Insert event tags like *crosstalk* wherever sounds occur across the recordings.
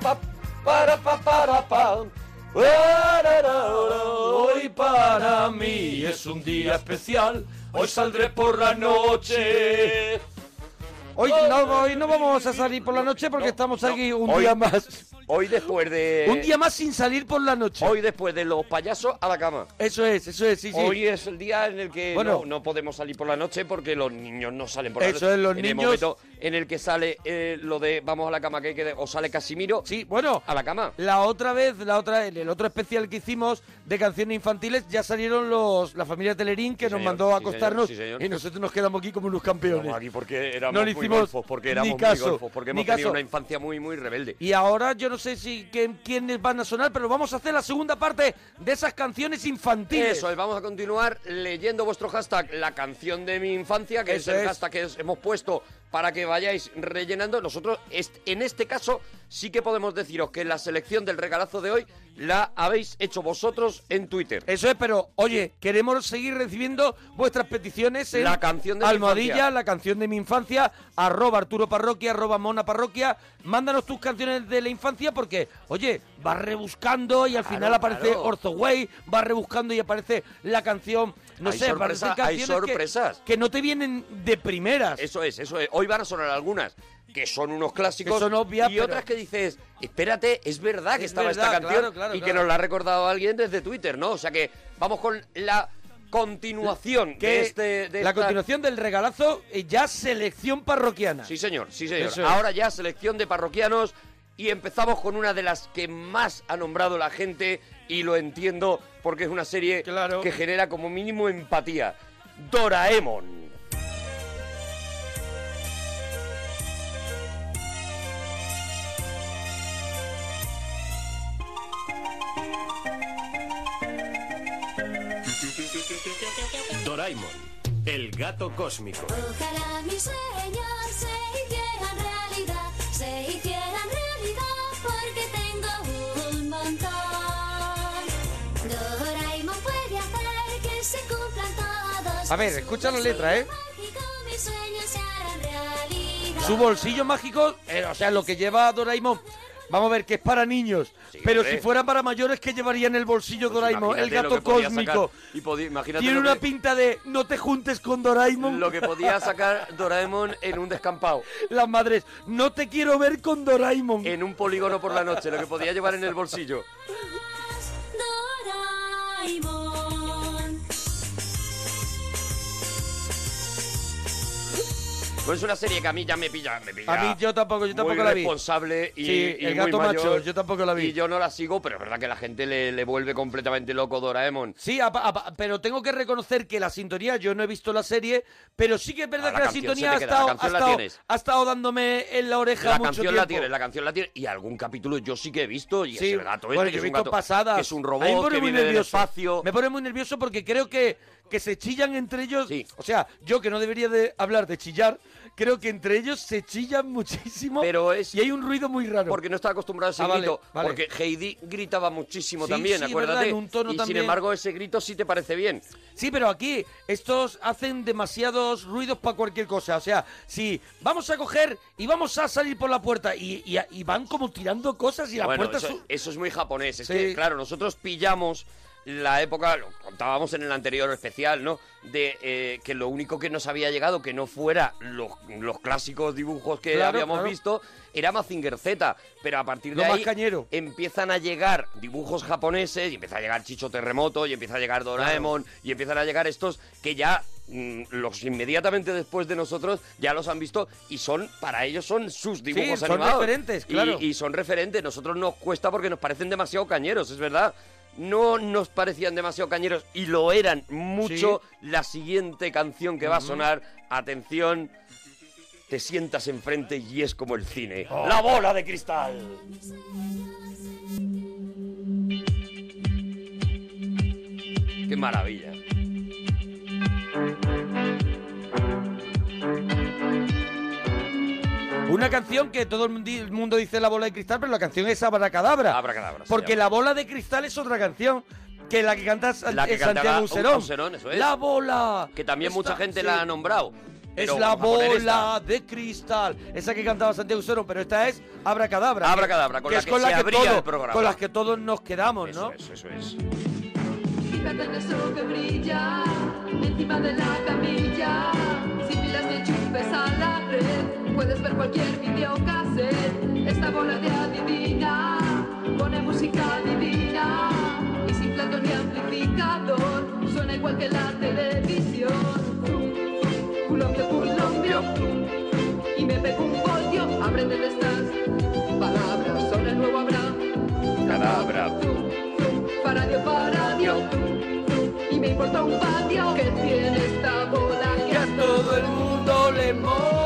pa, para pa, para pa. Hoy para mí es un día especial. Hoy saldré por la noche. Hoy no, hoy no vamos a salir por la noche porque estamos aquí un Hoy- día más. Hoy después de. Un día más sin salir por la noche. Hoy después de los payasos a la cama. Eso es, eso es, sí, sí. Hoy es el día en el que Bueno. no, no podemos salir por la noche porque los niños no salen por la Eso noche. es, los en niños- el momento en el que sale eh, lo de vamos a la cama que hay que o sale Casimiro. Sí, bueno. A la cama. La otra vez, la otra, en el otro especial que hicimos de canciones infantiles, ya salieron los la familia Telerín que Sí, nos señor, mandó a sí, señor, acostarnos sí, señor. y nosotros nos quedamos aquí como unos campeones. Aquí porque éramos No hicimos porque éramos ni muy caso, golfos, porque hemos tenido caso. una infancia muy, muy rebelde. Y ahora yo no sé si que- quiénes van a sonar, pero vamos a hacer la segunda parte de esas canciones infantiles. Eso es, vamos a continuar leyendo vuestro hashtag, la canción de mi infancia, que Eso es el es. hashtag que os hemos puesto para que vayáis rellenando. Nosotros, en este caso, sí que podemos deciros que la selección del regalazo de hoy la habéis hecho vosotros en Twitter. Eso es, pero oye, queremos seguir recibiendo vuestras peticiones en La canción de Almohadilla, la canción de mi infancia, arroba Arturo Parroquia, arroba Mona Parroquia. Mándanos tus canciones de la infancia porque, oye, vas rebuscando y al Claro, final aparece claro. Orzo Way, vas rebuscando y aparece la canción, no Hay sé, sorpresa- hay que- sorpresas. Que, no te vienen de primeras. Eso es, eso es. Hoy van a sonar algunas que son unos clásicos Que son obvias, y pero- otras que dices, espérate, es verdad que Es estaba verdad, esta canción claro, claro, y que nos la ha recordado alguien desde Twitter, ¿no? O sea que vamos con la continuación que de este... de la esta- continuación del regalazo, eh, ya selección parroquiana. Sí, señor, sí, señor. Es. Ahora ya selección de parroquianos y empezamos con una de las que más ha nombrado la gente y lo entiendo porque es una serie que genera como mínimo empatía. Doraemon. Doraemon, el gato cósmico. Ojalá mis sueños se hicieran realidad, se hicieran A ver, escucha la letra, ¿eh? Su bolsillo mágico, eh, o sea, lo que lleva Doraemon, vamos a ver que es para niños. pero hombre. si fuera para mayores, ¿qué llevaría en el bolsillo Doraemon? El gato cósmico. Y Tiene una que- pinta de no te juntes con Doraemon. Lo que podía *laughs* sacar Doraemon en un descampado. Las madres, no te quiero ver con Doraemon. En un polígono por la noche, lo que podía llevar en el bolsillo. Pues es una serie que a mí ya me pilla, me pilla. A mí yo tampoco, yo tampoco muy la vi. responsable y, Sí, y el muy gato mayor, macho, yo tampoco la vi. Y yo no la sigo, pero es verdad que la gente le, le vuelve completamente loco Doraemon. Sí, apa- apa- pero tengo que reconocer que la sintonía, yo no he visto la serie, pero sí que es verdad Ah, la que la sintonía ha la estado, canción ha la estado- tienes. ha estado dándome en la oreja La mucho canción tiempo. la tiene, la canción la tiene y algún capítulo yo sí que he visto y Sí, ese gato este, bueno, que yo he es un gato pasadas. que es un A mí me robot pone que muy viene del nervioso. espacio. Me pone muy nervioso porque creo que, que se chillan entre ellos. O sea, yo que no debería de hablar de chillar, creo que entre ellos se chillan muchísimo. Pero es- Y hay un ruido muy raro. Porque no estaba acostumbrado a ese Ah, grito. vale. Porque Heidi gritaba muchísimo Sí, también, sí, acuérdate. verdad, en un tono y sin embargo, ese grito sí te parece bien. Sí, pero aquí estos hacen demasiados ruidos para cualquier cosa. O sea, si vamos a coger y vamos a salir por la puerta y, y- y van como tirando cosas y la bueno, puerta... eso, su- eso es muy japonés. Es Sí. que, claro, nosotros pillamos la época, lo contábamos en el anterior especial, ¿no? De eh, que lo único que nos había llegado, que no fuera los, los clásicos dibujos que Claro, habíamos claro. visto, era Mazinger Z. Pero a partir de Lo ahí cañero. empiezan a llegar dibujos japoneses y empieza a llegar Chicho Terremoto y empieza a llegar Doraemon y empiezan a llegar estos que ya mm, los inmediatamente después de nosotros ya los han visto y son para ellos son sus dibujos son animados referentes, Y- claro. y, son referentes nosotros nos cuesta porque nos parecen demasiado cañeros es verdad no nos parecían demasiado cañeros y lo eran mucho. La siguiente canción que va a sonar atención te sientas enfrente y es como el cine. Oh. la bola de cristal. Qué maravilla. Una canción que todo el el mundo dice la bola de cristal, pero la canción es Abracadabra. Abracadabra, Porque la bola de cristal es otra canción que la que canta San- La que Santiago Userón. Userón, eso es. La bola. Que también mucha gente sí. la ha nombrado. pero es la bola de cristal. Esa que cantaba Santiago Soro, pero esta es Abracadabra. Abracadabra, que, con que la es que con se la que abría todo- el programa. Con las que todos nos quedamos, ¿no? Eso es, eso es. Fíjate en eso que brilla encima de la camilla. Si pilas ni enchufes a la red, puedes ver cualquier videocassette. Esta bola de adivina pone música divina. Y sin plato ni amplificador, suena igual que la televisión. Zum, zum. y me pego un voltio. Aprende de estas palabras, son el nuevo Abraham. Cadabra. Paradio, paradio, y me importa un patio que tiene esta bola Que a todo el mundo le mola.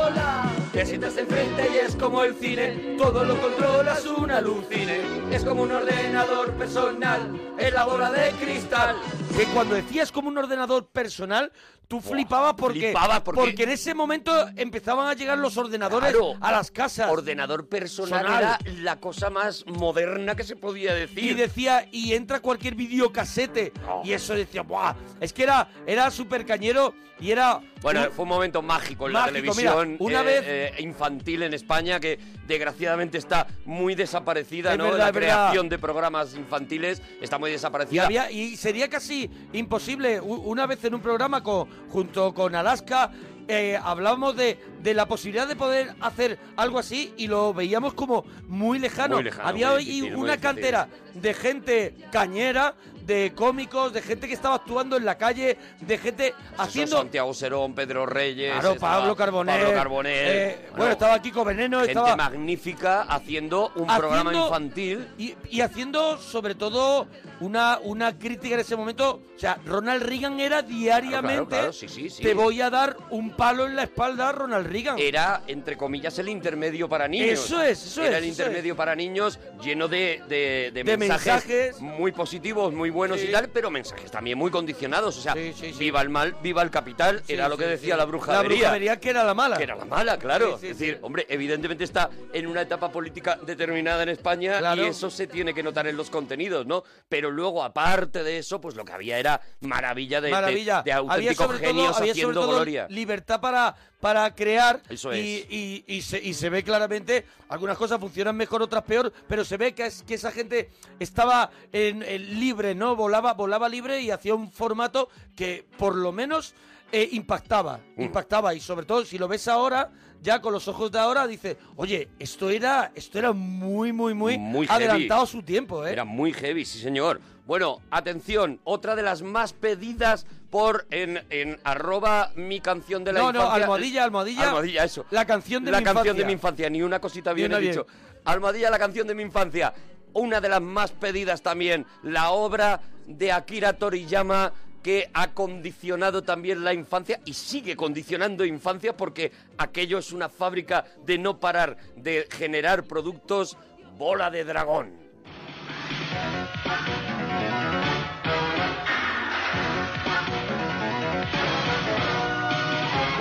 Te sientas enfrente y es como el cine, todo lo controlas un alucine. Es como un ordenador personal, es la bola de cristal. Que cuando decías como un ordenador personal, tú flipabas porque, flipaba porque- en ese momento empezaban a llegar los ordenadores Claro. a las casas. Ordenador personal Sonal. era la cosa más moderna que se podía decir. Y decía, y entra cualquier videocasete. Y eso decía, ¡buah! Es que era, era súper cañero y era. Bueno, un- fue un momento mágico en Mágico, la televisión mira, una eh, vez- eh, infantil en España que desgraciadamente está muy desaparecida, Es ¿no? verdad, la verdad. creación de programas infantiles está muy Y, desaparecida. había, y sería casi imposible. Una vez en un programa con, junto con Alaska eh, hablábamos de, de la posibilidad de poder hacer algo así y lo veíamos como muy lejano. Muy lejano, Había muy difícil, una cantera de gente cañera, de cómicos, de gente que estaba actuando en la calle, de gente Eso, haciendo... Santiago Serón, Pedro Reyes, Claro, Pablo Carbonell. Pablo Carbonell. eh, bueno, estaba Kiko Veneno, gente estaba... magnífica haciendo un programa infantil. Y, y haciendo, sobre todo, una, una crítica en ese momento. O sea, Ronald Reagan era diariamente. Claro, claro, sí, sí, sí. Te voy a dar un palo en la espalda, Ronald Reagan. Era, entre comillas, el intermedio para niños. Eso es, eso Era es, el eso intermedio para niños lleno de, de- de De mensajes, mensajes. muy positivos, muy buenos y tal, pero mensajes también muy condicionados. O sea, viva el mal, viva el capital, era lo que decía la brujería. La que era la mala. Que era la mala, claro. Es decir, hombre, evidentemente está en una etapa política determinada en España y eso se tiene que notar en los contenidos, ¿no? Pero luego, aparte de eso, pues lo que había era maravilla de, de- Maravilla. de, había auténticos genios todo, había haciendo gloria. libertad para, para crear. Eso y, es. Y, y se, y se ve claramente, algunas cosas funcionan mejor, otras peor, pero se ve que, es, que esa gente estaba en, en libre, ¿no? Volaba, volaba libre y hacía un formato que por lo menos eh, impactaba. Mm. Impactaba. Y sobre todo, si lo ves ahora, ya con los ojos de ahora, dices, oye, esto era, esto era muy, muy, muy, Muy adelantado su tiempo, ¿eh? Era muy heavy, sí señor. Bueno, atención, otra de las más pedidas por en, en arroba mi canción de la No, no, infancia. almohadilla, almohadilla. Almohadilla, eso. La canción de la mi canción infancia. de mi infancia, ni una cosita bien he dicho. Almohadilla, la canción de mi infancia. Una de las más pedidas también, la obra de Akira Toriyama que ha condicionado también la infancia y sigue condicionando infancia porque aquello es una fábrica de no parar de generar productos bola de dragón.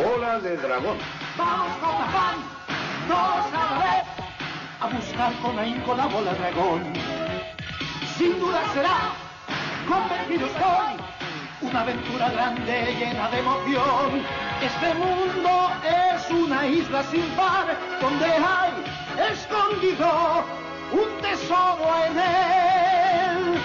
Bola de dragón. Vamos con afán, todos a la vez, a buscar con ahínco la bola dragón. Sin duda será, convencido estoy, una aventura grande llena de emoción. Este mundo es una isla sin par, donde hay escondido un tesoro en él.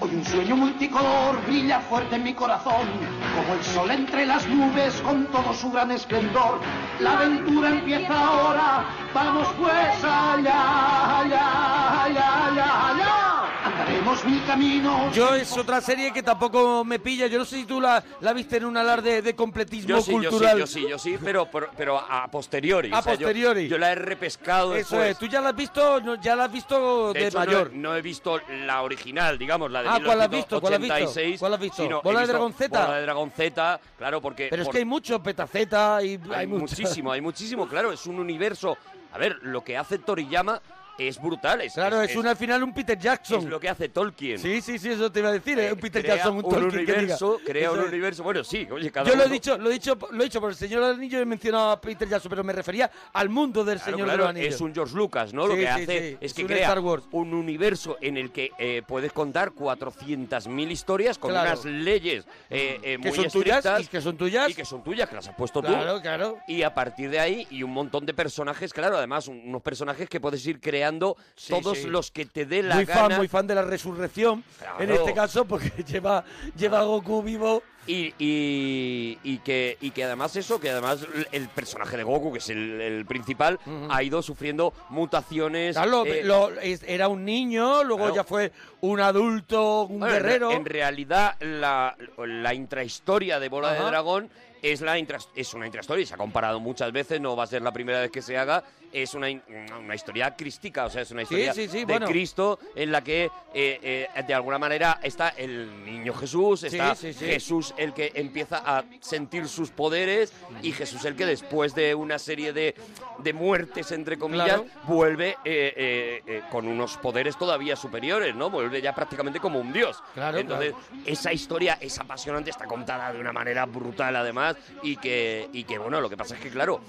Hoy un sueño multicolor brilla fuerte en mi corazón, como el sol entre las nubes con todo su gran esplendor. La aventura empieza ahora, vamos pues allá, allá. Mil caminos. Yo es otra serie que tampoco me pilla. Yo no sé si tú la, la viste en un alarde de completismo Yo sí, yo sí, cultural. yo sí, yo sí, pero, pero, pero a posteriori. A o sea, yo- posteriori. Yo, la he repescado Eso después. es, tú ya la has visto, no, ya la has visto de, De hecho, no he- mayor. No, he visto la original, digamos, la de Ah, ¿cuál has visto? ¿Cuál has visto? 1986, ¿Cuál has visto? sino he ¿Bola de visto Dragón Z? Bola de Dragón Z, claro, porque... Pero es que hay mucho, Petaceta y hay, hay mucho. muchísimo, hay muchísimo, claro, es un universo... A ver, lo que hace Toriyama es brutal. Es, Claro, es, un, al final un Peter Jackson. es lo que hace Tolkien. Sí, sí, sí, eso te iba a decir. es un Peter crea Jackson, un un Tolkien que diga. universo, crea un es. universo. Bueno, sí, oye, cada Yo lo he dicho, lo he dicho, lo he dicho por el Señor de los Anillos, he mencionado a Peter Jackson, pero me refería al mundo del Claro, Señor claro, Anillos. es un George Lucas, ¿no? lo que sí, hace sí, es que un crea Star Wars. un universo en el que eh, puedes contar 400.000 historias con Claro. unas leyes eh, eh, que muy son tuyas estrictas y que son tuyas. y que son tuyas, que las has puesto Claro, tú. claro. Y a partir de ahí, y un montón de personajes, claro, además, un- unos personajes que puedes ir creando Sí, todos sí. los que te dé la muy gana. fan, muy fan de la resurrección, en Claro. este caso, porque *laughs* lleva, lleva a Goku vivo. Y, y, y que, y que además eso, que además el personaje de Goku, que es el, el principal, ha ido sufriendo mutaciones. Claro, eh, lo- era un niño, luego claro. ya fue un adulto, un Bueno, en re- guerrero. En, realidad, la, la intrahistoria de Bola de Ajá. Dragón es, la intras- es una intrahistoria y se ha comparado muchas veces, no va a ser la primera vez que se haga. Es una, una historia crística, o sea, es una historia sí, sí, de bueno. Cristo en la que, eh, eh, de alguna manera, está el niño Jesús, está. Jesús el que empieza a sentir sus poderes y Jesús el que después de una serie de, de muertes, entre comillas, Claro. vuelve eh, con unos poderes todavía superiores, ¿no? Vuelve ya prácticamente como un dios. Claro, Entonces, esa historia es apasionante, está contada de una manera brutal además y que, y que bueno, lo que pasa es que, claro,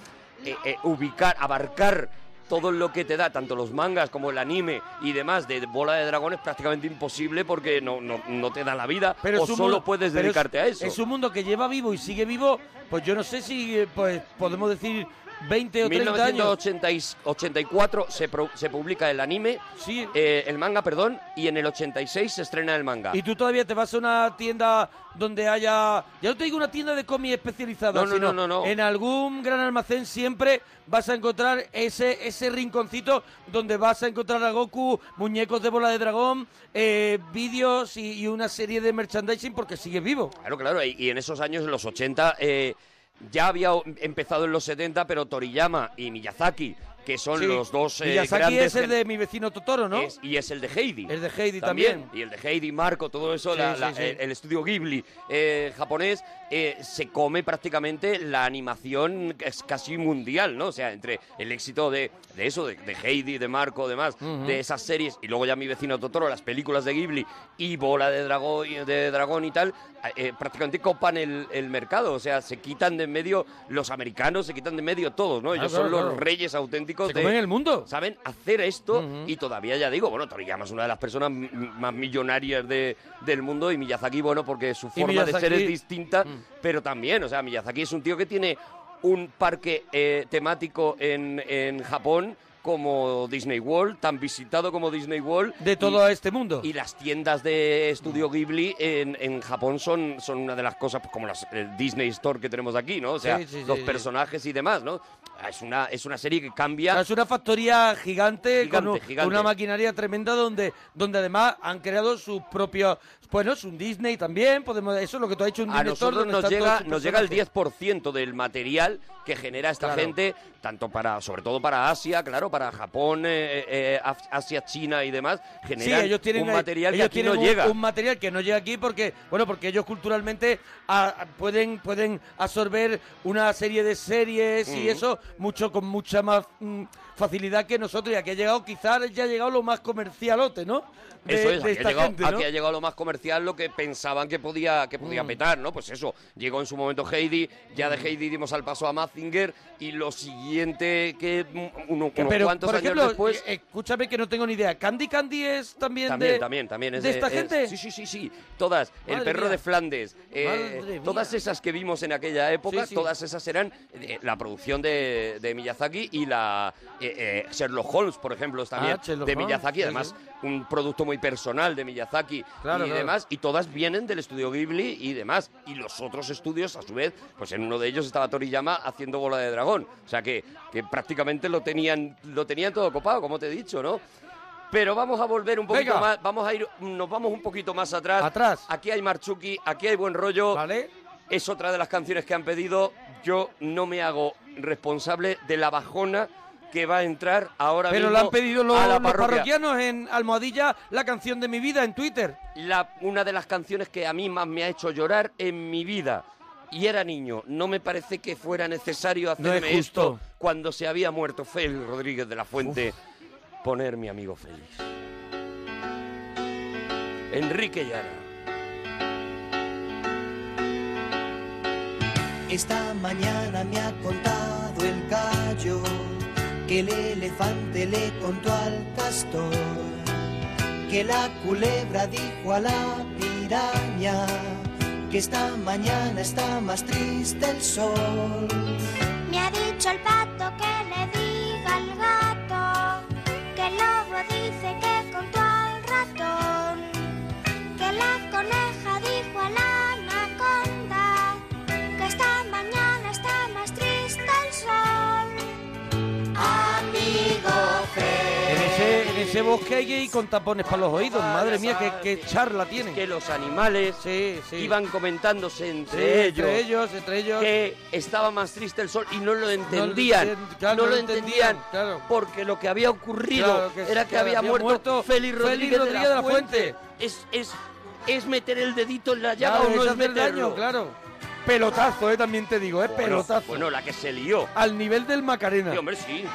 eh, eh, ubicar, abarcar todo lo que te da, tanto los mangas como el anime y demás de Bola de Dragón es prácticamente imposible porque no, no, no te da la vida Pero o solo mundo- puedes es- dedicarte a eso. Es un mundo que lleva vivo y sigue vivo, pues yo no sé si eh, pues podemos decir 20 o 30 años. 1984 se, pro- se publica el anime, Sí. eh, el manga, perdón, y en el 86 se estrena el manga. Y tú todavía te vas a una tienda donde haya, ya no te digo una tienda de cómics especializada, No, no, sino no, no, no. en algún gran almacén siempre vas a encontrar ese ese rinconcito donde vas a encontrar a Goku, muñecos de bola de dragón, eh, vídeos y, y una serie de merchandising porque sigue vivo. Claro, claro, y, y en esos años, en los 80, eh, ya había empezado en los 70, pero Toriyama y Miyazaki, que son Sí. los dos eh, Miyazaki grandes es el de mi vecino Totoro, ¿no? es- y es el de Heidi. El de Heidi también. Y el de Heidi, Marco, todo eso, Sí, la- sí, la- sí. El, el estudio Ghibli eh, japonés eh, se come prácticamente la animación es casi mundial, ¿no? O sea, entre el éxito de, de eso, de, de Heidi, de Marco, demás, de esas series, y luego ya mi vecino Totoro, las películas de Ghibli y Bola de Dragón, de dragón y tal, eh, prácticamente copan el, el mercado. O sea, se quitan de en medio los americanos, se quitan de en medio todos, ¿no? Ellos Claro, son los claro. reyes auténticos Se de, comen el mundo. saben hacer esto y todavía ya digo, bueno, Toriyama es una de las personas más millonarias de, del mundo y Miyazaki, bueno, porque su forma de ser es distinta, pero también, o sea, Miyazaki es un tío que tiene un parque eh, temático en, en Japón como Disney World, tan visitado como Disney World. De y- todo este mundo. y las tiendas de Estudio Ghibli en, en Japón son, son una de las cosas, pues, como las, el Disney Store que tenemos aquí, ¿no? O sea, Sí, sí, sí, los sí. personajes y demás, ¿no? Es una, es una serie que O cambia. sea, es una factoría gigante, Gigante, con, un- gigante. con una maquinaria tremenda donde, donde además han creado sus propios... Bueno, es un Disney también, podemos eso es lo que tú has hecho, un a Disney Store nosotros donde nos llega, nos llega el personajes. 10% del material que genera esta Claro. gente, tanto para, sobre todo para Asia, claro, para Japón, eh, eh, Af- Asia, China y demás, Sí, generan ellos tienen, un eh, material que ellos no tienen un- llega. un material que no llega aquí porque, bueno, porque ellos culturalmente ah, ah, pueden, pueden absorber una serie de series y eso mucho con mucha más mm, facilidad que nosotros. Y aquí ha llegado, quizás ya ha llegado lo más comercialote, ¿no? De, Eso es, de aquí, esta ha llegado, gente, ¿no? aquí ha llegado lo más comercial, lo que pensaban que podía, que podía Mm. petar, ¿no? Pues eso, llegó en su momento Heidi, ya de Heidi dimos al paso a Mazinger, y lo siguiente que mm, uno- unos Pero, cuantos por años después... eh, escúchame que no tengo ni idea. ¿Candy Candy es también, También, de, también, también. Es de esta es- gente? Sí, sí, sí, sí. Todas. el perro mía. de Flandes. eh, todas esas que vimos en aquella época, Sí, sí. todas esas eran eh, la producción de, de Miyazaki y la eh, eh, Sherlock Holmes, por ejemplo, también Ah, de Holmes, Miyazaki. sí, Además, un producto muy personal de Miyazaki Claro, y claro. demás. Y todas vienen del estudio Ghibli y demás. Y los otros estudios, a su vez, pues en uno de ellos estaba Toriyama haciendo bola de dragón. O sea que, que prácticamente lo tenían, lo tenían todo copado, como te he dicho, ¿no? Pero vamos a volver un poquito Venga. más, vamos a ir, nos vamos un poquito más atrás. Atrás. Aquí hay Marchuki, aquí hay buen rollo. ¿Vale? Es otra de las canciones que han pedido. Yo no me hago responsable de la bajona que va a entrar ahora Pero mismo lo han pedido los, a la los parroquia. parroquianos en Almohadilla, la canción de mi vida en Twitter. La- una de las canciones que a mí más me ha hecho llorar en mi vida. Y era niño, no me parece que fuera necesario No es hacerme esto cuando se había muerto Félix Rodríguez de la Fuente. poner mi amigo feliz. Enrique Llana. Esta mañana me ha contado el gallo que el elefante le contó al castor que la culebra dijo a la piraña que esta mañana está más triste el sol. Me ha dicho el pato que ese, bosque ir con tapones para los oídos. Madre mía, qué, qué charla tienen. Que los animales Sí, sí. iban comentándose entre Sí, ellos. entre ellos, entre ellos. que estaba más triste el sol y no lo entendían. claro, no lo entendían, claro. porque lo que había ocurrido Claro, que era que había, había muerto, muerto Félix Rodríguez, Rodríguez de la Fuente. Es, es, es meter el dedito en la llaga Claro, o no es meterlo. daño, claro. Pelotazo, eh, también te digo, eh, Bueno, pelotazo. Bueno, la que se lió. Al nivel del Macarena. Sí, hombre, sí.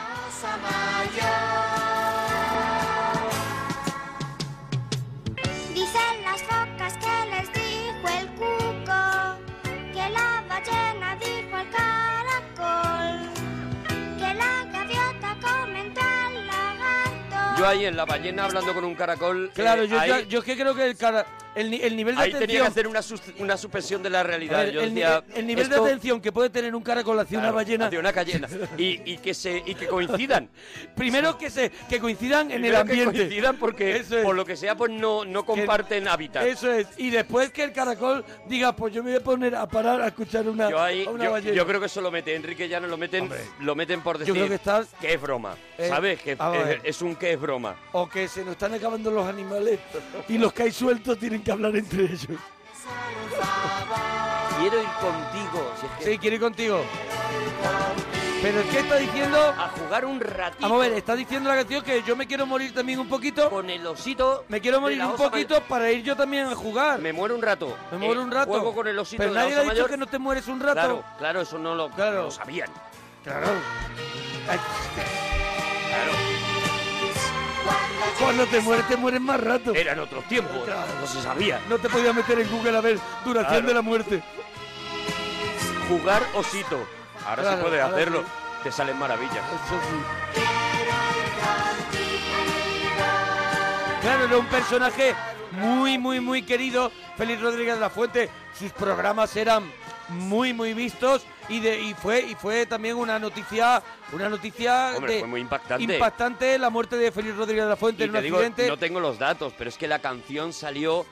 Yo ahí en la ballena hablando con un caracol. Claro, eh, yo, ahí, yo, yo es que creo que el, cara, el, ni- el nivel de ahí tenía que hacer una, una suspensión de la realidad. ver, yo el, ni- decía, el nivel esto- de atención que puede tener un caracol hacia una ballena... hacia una ballena. Y, y que se y que coincidan. *laughs* Primero que se que coincidan en el Primero que ambiente. coincidan porque es. por lo que sea pues no, no comparten hábitat. Eso es. Y después que el caracol diga, pues yo me voy a poner a parar a escuchar una, Yo ahí, a una yo, ballena. yo creo que eso lo mete Enrique Llano, lo meten, lo meten por decir creo que estás- es broma, Eh, ¿sabes? Que es un que es broma. O que se nos están acabando los animales y los que hay sueltos tienen que hablar entre ellos. Quiero ir contigo, si es que Sí, quiero ir contigo. Pero es que está diciendo... a jugar un ratito Vamos a ver, está diciendo la canción que yo me quiero morir también un poquito. con el osito. Me quiero morir la un poquito mayor. para ir yo también a jugar. Me muero un rato. Me muero Eh, un rato. Juego con el osito Pero de la nadie osa le ha dicho mayor. que no te mueres un rato. Claro, claro, eso no lo, Claro. lo sabían. Claro. Ay, Claro. Cuando te mueres, te mueres más rato. Eran otros tiempos, no se sabía. No te podías meter en Google a ver duración Claro. de la muerte. Jugar osito. Ahora Claro, se puede hacerlo. sí. Te salen maravillas. Eso sí. Claro, era un personaje muy, muy, muy querido. Félix Rodríguez de la Fuente. Sus programas eran muy, muy vistos y de y fue y fue también una noticia, una noticia Hombre, de- fue muy impactante. impactante la muerte de Félix Rodríguez de la Fuente Y en un digo, accidente. no tengo los datos, pero es que la canción salió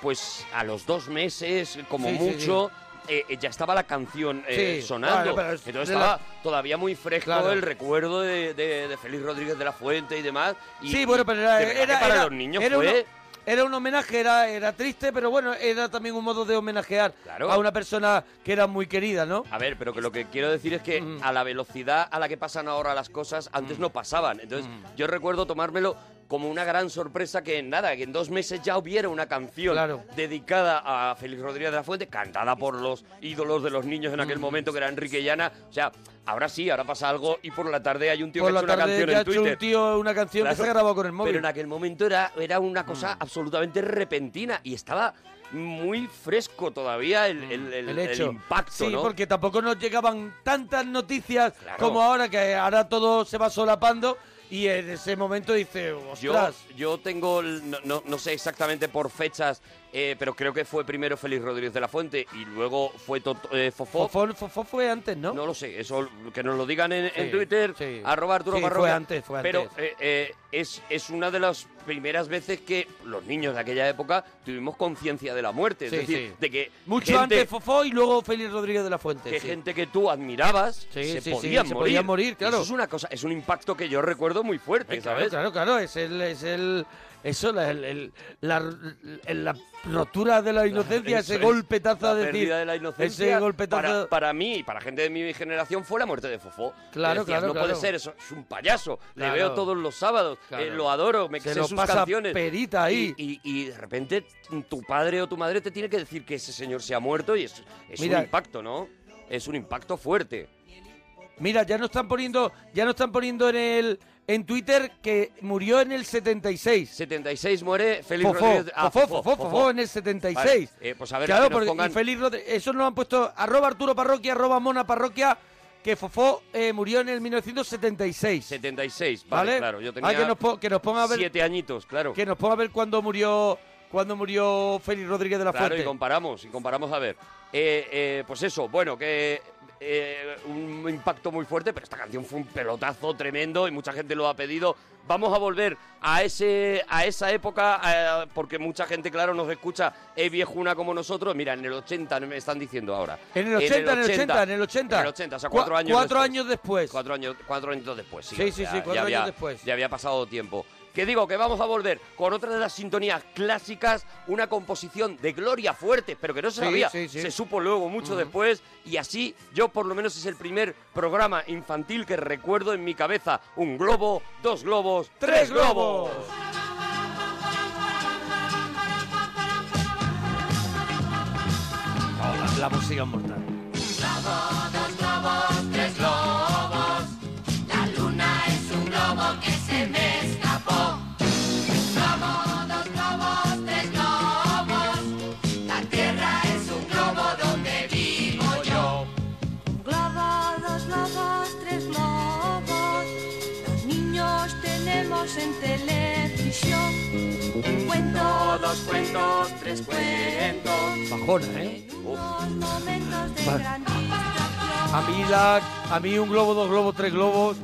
pues a los dos meses, como Sí, sí, mucho. eh, eh, ya estaba la canción eh, Sí, sonando. claro, pero es Entonces estaba la- todavía muy fresco Claro. el recuerdo de, de, de Félix Rodríguez de la Fuente y demás. Y, sí, bueno, pero era, era- para era- los niños fue... uno- era un homenaje, era, era triste, pero bueno, era también un modo de homenajear Claro. a una persona que era muy querida, ¿no? A ver, pero que lo que quiero decir es que Mm. a la velocidad a la que pasan ahora las cosas, antes no pasaban. Entonces, Mm. yo recuerdo tomármelo como una gran sorpresa que nada, que en dos meses ya hubiera una canción dedicada a Félix Rodríguez de la Fuente, cantada por los ídolos de los niños en Mm. aquel momento, que era Enrique Llana. O sea, ahora sí, ahora pasa algo y por la tarde hay un tío Por que ha hecho una tarde canción en hecho Twitter. un tío una canción que se ha grabado con el móvil. Mm. Pero en aquel momento era, era una cosa absolutamente repentina y estaba muy fresco todavía el, el- el- Mm. el hecho. impacto, sí, ¿no? porque tampoco nos llegaban tantas noticias Claro. como ahora, que ahora todo se va solapando y en ese momento dice, Yo, ostras, yo tengo, el- no, no- no sé exactamente por fechas, eh, pero creo que fue primero Félix Rodríguez de la Fuente y luego fue eh, Fofó. Fofó, Fofó fue antes, ¿no? No lo sé, eso que nos lo digan en, Twitter, sí. arroba Arturo Sí, fue Parroquia. antes, fue Pero antes. eh, eh, es, es una de las primeras veces que los niños de aquella época tuvimos conciencia de la muerte. Es decir, de que Mucho gente, antes Fofó y luego Félix Rodríguez de la Fuente. que gente que tú admirabas se sí, podían se morir. podían morir, claro. Eso es una cosa, es un impacto que yo recuerdo muy fuerte, Claro, ¿sabes? claro, claro, es el, es el, eso, la, el- la, rotura de la inocencia, Eso ese es, golpetazo a decir, de la inocencia ese golpetazo, para, para mí y para gente de mi generación fue la muerte de Fofó Claro, decías, claro, no puede ser eso es un payaso Claro. le veo todos los sábados Claro. eh, lo adoro me sé sus pasa canciones perita ahí. y, y- y de repente tu padre o tu madre te tiene que decir que ese señor se ha muerto y es, es Mira. un impacto no es un impacto fuerte Mira, ya no están poniendo, ya no están poniendo en el en Twitter que murió en el 76. 76 muere Félix Fofó, Rodríguez. ah, Fofó, Fofó, Fofó en el 76. Vale, eh, pues a ver, claro, que nos porque pongan- y Félix Rodríguez, eso nos han puesto arroba Arturo Parroquia, arroba Mona Parroquia, que Fofó eh, murió en el 1976. 76, vale, ¿Vale? claro. Yo Ah, tenía que nos, que nos ponga a ver siete añitos, claro. que nos ponga a ver cuándo murió cuándo murió Félix Rodríguez de la Claro, Fuente. y comparamos, y comparamos a ver. Eh, eh, pues eso, bueno, que eh, un impacto muy fuerte, pero esta canción fue un pelotazo tremendo y mucha gente lo ha pedido. Vamos a volver a ese a esa época, eh, porque mucha gente, claro, nos escucha, es viejuna como nosotros. Mira, en el 80 me están diciendo ahora. En el 80, en el 80, en el 80. En el 80, o sea, Cua- cuatro años cuatro después. años después. Cuatro años, cuatro años después, sí. Sí, sí, ya- sí, cuatro ya años había- después. Ya había pasado tiempo. Que digo que vamos a volver con otra de las sintonías clásicas, una composición de Gloria Fuerte, pero que no se Sí, sabía, sí, sí. se supo luego mucho después, y así yo por lo menos es el primer programa infantil que recuerdo en mi cabeza. Un globo, dos globos, tres globos. La, la música mortal. Dos cuentos, tres cuentos. Bajona, ¿eh? A mí, la, a mí un globo, dos globos, tres globos.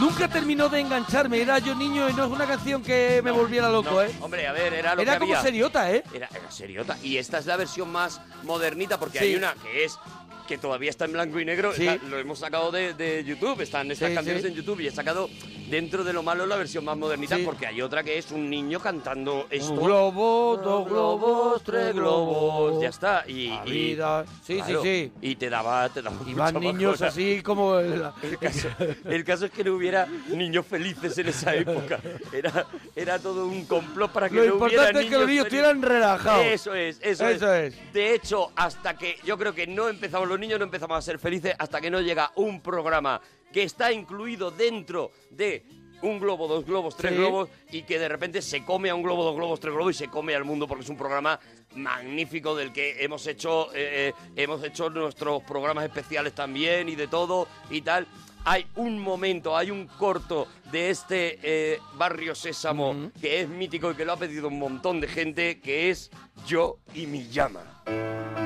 Nunca terminó de engancharme. Era yo niño y no es una canción que me volviera loco, No, ¿eh? Hombre, a ver, era lo Era que como había. seriota, ¿eh? Era, era seriota. Y esta es la versión más modernita porque Sí. hay una que es que todavía está en blanco y negro. Sí. está- lo hemos sacado de, de YouTube. Están estas Sí, canciones sí. en YouTube y he sacado dentro de lo malo la versión más modernita porque hay otra que es un niño cantando esto. Un globo, dos globos, tres globos. Ya está. Y, La y- vida. Sí, claro, sí, sí. Y te daba, te daba Y van niños así como... el- El caso, el caso es que no hubiera niños felices en esa época. Era, era todo un complot para que Lo no hubiera importante es que los niños estuvieran relajados. Eso es, eso, Eso es. es. De hecho, hasta que yo creo que no empezamos los niños, no empezamos a ser felices hasta que no llega un programa que está incluido dentro de un globo, dos globos, tres Sí. globos y que de repente se come a un globo, dos globos, tres globos y se come al mundo porque es un programa magnífico del que hemos hecho eh, eh, hemos hecho nuestros programas especiales también y de todo y tal. Hay un momento, hay un corto de este eh, barrio Sésamo que es mítico y que lo ha pedido un montón de gente, que es Yo y mi llama.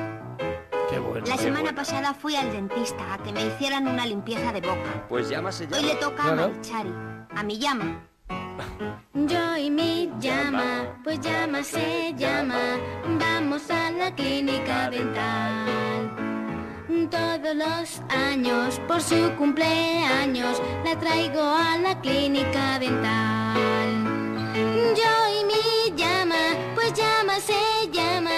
Qué bueno. La Qué semana bueno. pasada fui al dentista a que me hicieran una limpieza de boca. Pues llama se Hoy le toca Claro. a Marichari, a mi llama. *laughs* Yo y mi llama, pues llama se llama. Vamos a la clínica dental. Todos los años, por su cumpleaños, la traigo a la clínica dental. Yo y mi llama, pues llama se llama.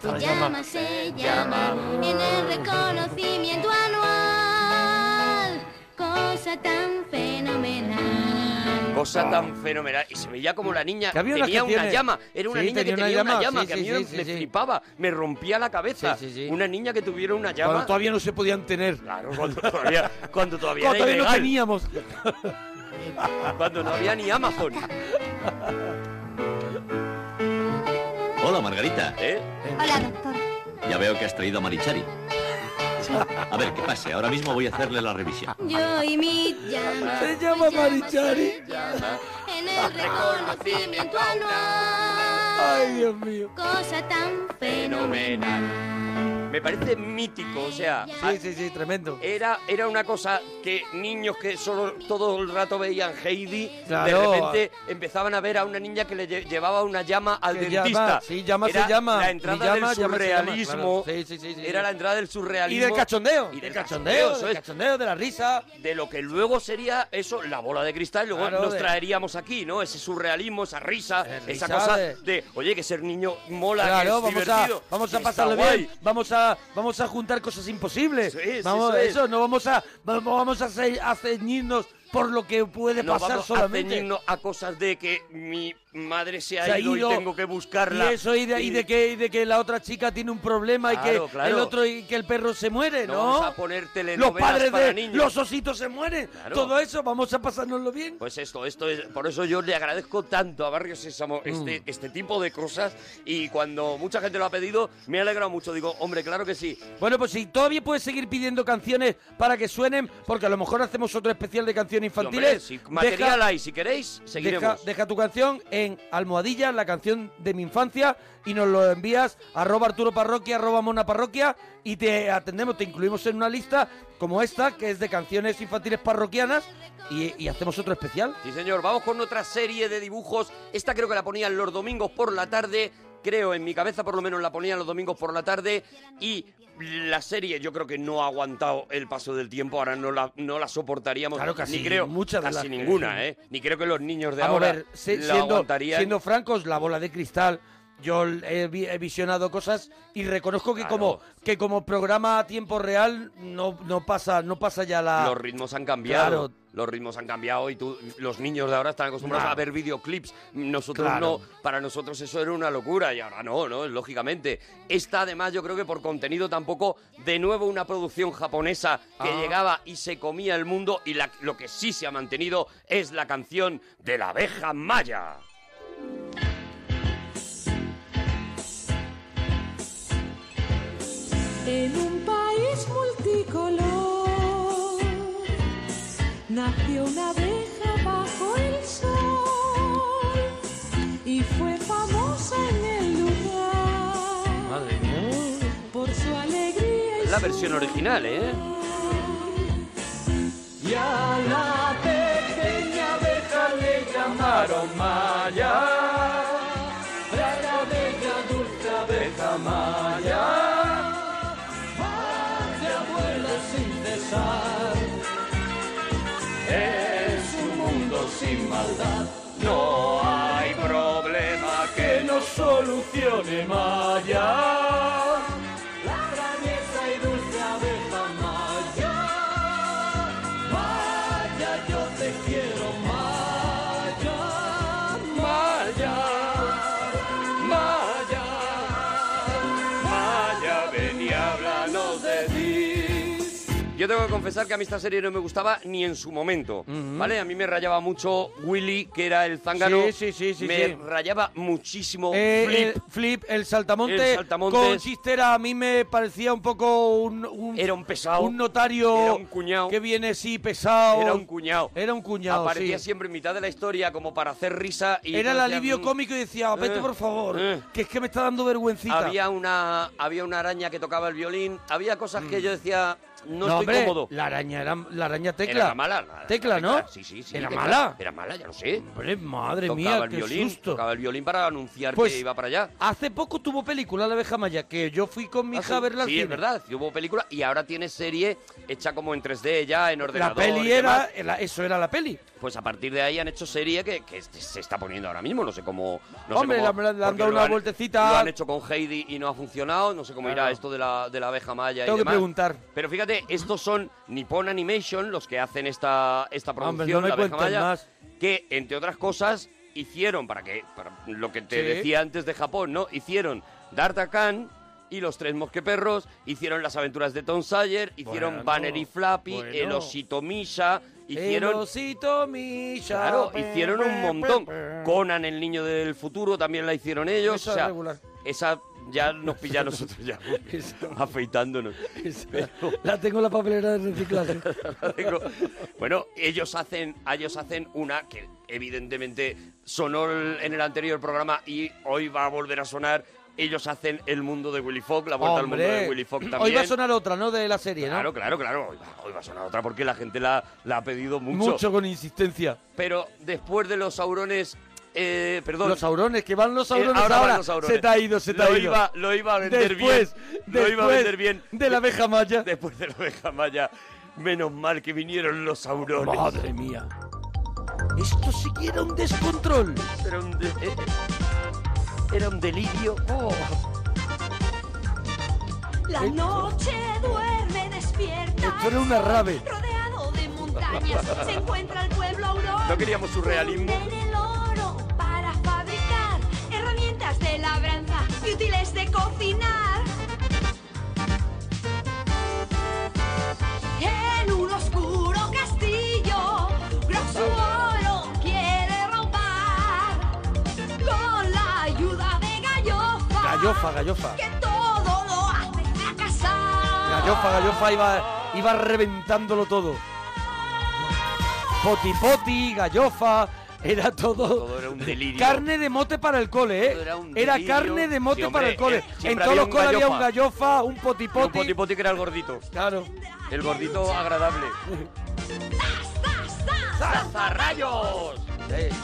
Pues llama. se llama. En el reconocimiento anual, cosa tan fenomenal. Cosa tan fenomenal. Y se veía como la niña Que había tenía una llama. Era una Sí, niña que tenía una tenía una llama, sí, que a mí sí, me, sí, me sí. flipaba. Me rompía la cabeza. Sí, sí, sí. Una niña que tuviera una llama. Cuando todavía no se podían tener. Claro, cuando todavía, cuando todavía Cuando era todavía no teníamos. Cuando no había ni Amazon. Hola, Margarita. ¿Eh? Hola, doctor. Ya veo que has traído a Marichari. A ver, que pase. Ahora mismo voy a hacerle la revisión. Yo y mi llama. Se llama pues llama Marichari. se llama. En el reconocimiento anual. Ay, Dios mío. Cosa tan fenomenal. Me parece mítico, o sea, Sí, sí, sí, tremendo. era, era una cosa que niños que solo todo el rato veían Heidi, Claro. de repente empezaban a ver a una niña que le lle- llevaba una llama al Que dentista. llama, sí, llama se Era llama. La entrada llama, del llama se llama, surrealismo. claro. Sí, sí, sí, sí, Era sí. la entrada del Y surrealismo. del cachondeo. Y del del cachondeo, cachondeo, eso del es. cachondeo, de la risa. de lo que luego sería eso, la bola de cristal, y luego Claro, nos de- traeríamos aquí, ¿no? Ese surrealismo, esa risa, Eh, esa risa cosa de- de... oye, que ser niño mola, Claro, que es vamos a, divertido. vamos a que está pasarlo guay. bien, vamos a, vamos a juntar cosas imposibles. Eso es, vamos, eso es. no vamos a, vamos, a ceñirnos por lo que puede No pasar vamos solamente. a a cosas de que mi madre se ha, Se ido, ido, y tengo que buscarla. Y eso, y de, y de que, y de que la otra chica tiene un problema y que claro. el otro y que el perro se muere, No ¿no? vamos a poner Los padres para de niños. los ositos se mueren. Claro. Todo eso, vamos a pasárnoslo bien. Pues esto, esto es, por eso yo le agradezco tanto a Barrio Mm. Sésamo este, este tipo de cosas y cuando mucha gente lo ha pedido me ha alegrado mucho. Digo, hombre, claro que sí. Bueno, pues si todavía puedes seguir pidiendo canciones para que suenen, porque a lo mejor hacemos otro especial de canciones Infantiles. si material deja- hay, si queréis, seguiremos. Deja, deja tu canción en Almohadilla, la canción de mi infancia, y nos lo envías arroba Arturo Parroquia, arroba Mona Parroquia, y te atendemos, te incluimos en una lista como esta, que es de canciones infantiles parroquianas, y, y hacemos otro especial. Sí, señor. Vamos con otra serie de dibujos. Esta creo que la ponían los domingos por la tarde. Creo, en mi cabeza por lo menos la ponían los domingos por la tarde. Y la serie yo creo que no ha aguantado el paso del tiempo. Ahora no la, no la soportaríamos. Claro, casi Ni creo, muchas de casi las que- ninguna, ¿eh? Ni creo que los niños de Vamos ahora a ver, se- la siendo, aguantarían. siendo francos, la bola de cristal, yo he, vi- he visionado cosas y reconozco que Claro. como que como programa a tiempo real no, no pasa no pasa ya la Los ritmos han cambiado. Claro. Los ritmos han cambiado y tú, los niños de ahora están acostumbrados a ver videoclips. Nosotros no. Para nosotros eso era una locura y ahora no, ¿no? Lógicamente. Esta además yo creo que por contenido tampoco, de nuevo una producción japonesa que Ah. llegaba y se comía el mundo y la- lo que sí se ha mantenido es la canción de la abeja maya. En un país multicolor nació una abeja bajo el sol y fue famosa en el lugar Madre mía. por su alegría y la versión original, ¿eh? Y a la pequeña abeja le llamaron Maya. Maya, yo te quiero, confesar que a mí esta serie no me gustaba ni en su momento, ¿vale? A mí me rayaba mucho Willy, que era el zángano. Sí, sí, sí, sí, Me sí. rayaba muchísimo Eh, Flip. el Flip, el saltamontes, El saltamontes. con chistera a mí me parecía un poco un, Era un pesado. un notario Era un cuñado. que viene sí pesado. Era un cuñado. Era un cuñado, Aparecía sí. siempre en mitad de la historia como para hacer risa. Y Era el decías, alivio "Mm". cómico y decía, vete Eh, por favor, eh. que es que me está dando vergüencita. Había una, había una araña que tocaba el violín. Había cosas que yo decía, no, estoy hombre, cómodo. La araña era la araña tecla. Era mala. la- la Tecla, ¿no? Sí, sí, sí. Era tecla. mala. Era mala, ya lo sé. Hombre, madre tocaba mía, el qué violín, susto. tocaba el violín para anunciar Pues, que iba para allá. Hace poco tuvo película La abeja maya, que yo fui con mi Ah, hija a verla sí, cine. es verdad, hubo película y ahora tiene serie hecha como en 3D ya, en La ordenador. peli y era, demás. era- eso era la peli. Pues a partir de ahí han hecho serie que, que este- se está poniendo ahora mismo, no sé cómo... No sé Hombre, cómo- le han- le han porque dado una vueltecita. Lo han hecho con Heidi y no ha funcionado, no sé cómo Claro. irá esto de la, de la abeja maya Tengo y que preguntar. Pero fíjate, estos son Nippon Animation, los que hacen esta, esta Hombre, producción, no me la abeja maya, que entre otras cosas hicieron, para que para lo que te Sí. decía antes de Japón, ¿no? Hicieron D'Artagnan y los tres mosqueperros, hicieron las aventuras de Tom Sawyer, hicieron Bueno, Banner y Flappy, bueno. el osito Misha, hicieron... El osito Misha. Claro, pe, hicieron un montón. pe, pe. Conan, el niño del futuro, también la hicieron ellos. Esa o sea, es regular. esa ya nos pilla a nosotros ya *laughs* afeitándonos. La tengo en la papelera de reciclaje. *laughs* Bueno, ellos hacen, ellos hacen una que evidentemente sonó en el anterior programa y hoy va a volver a sonar. Ellos hacen el mundo de Willy Fogg, la vuelta al mundo de Willy Fogg también. Hoy va a sonar otra, ¿no? De la serie, ¿no? Claro, claro, claro. Hoy va, hoy va a sonar otra porque la gente la, la ha pedido mucho. Mucho con insistencia. Pero después de los saurones, eh, perdón. Los saurones, que van los Eh, saurones ahora ahora. van los saurones. Se te ha ido, se te ha Lo ido. iba- lo iba a vender después, bien. Lo iba a después vender bien. De la abeja maya. Después de la abeja maya, menos mal que vinieron los saurones. Madre mía. Esto sí que era un descontrol. Era un, de- eh, era un delirio. Oh. La noche duerme despierta. Esto era una rave. Rodeado de montañas montañas se encuentra el pueblo Aurora. No queríamos surrealismo. De labranza y útiles de cocinar. En un oscuro castillo, su oro quiere robar. Con la ayuda de Gallofa, Gallofa, gallofa. que todo lo hace fracasar. Gallofa, gallofa iba, iba reventándolo todo. Poti poti, gallofa, era todo. Todo era un delirio. Carne de mote para el cole, ¿eh? Todo era un Era delirio. carne de mote Sí, hombre, para el cole. eh, en todos los coles había un gallofa. un poti Y un poti. poti poti que era el gordito. Claro. El gordito agradable. ¡Zazarrayos!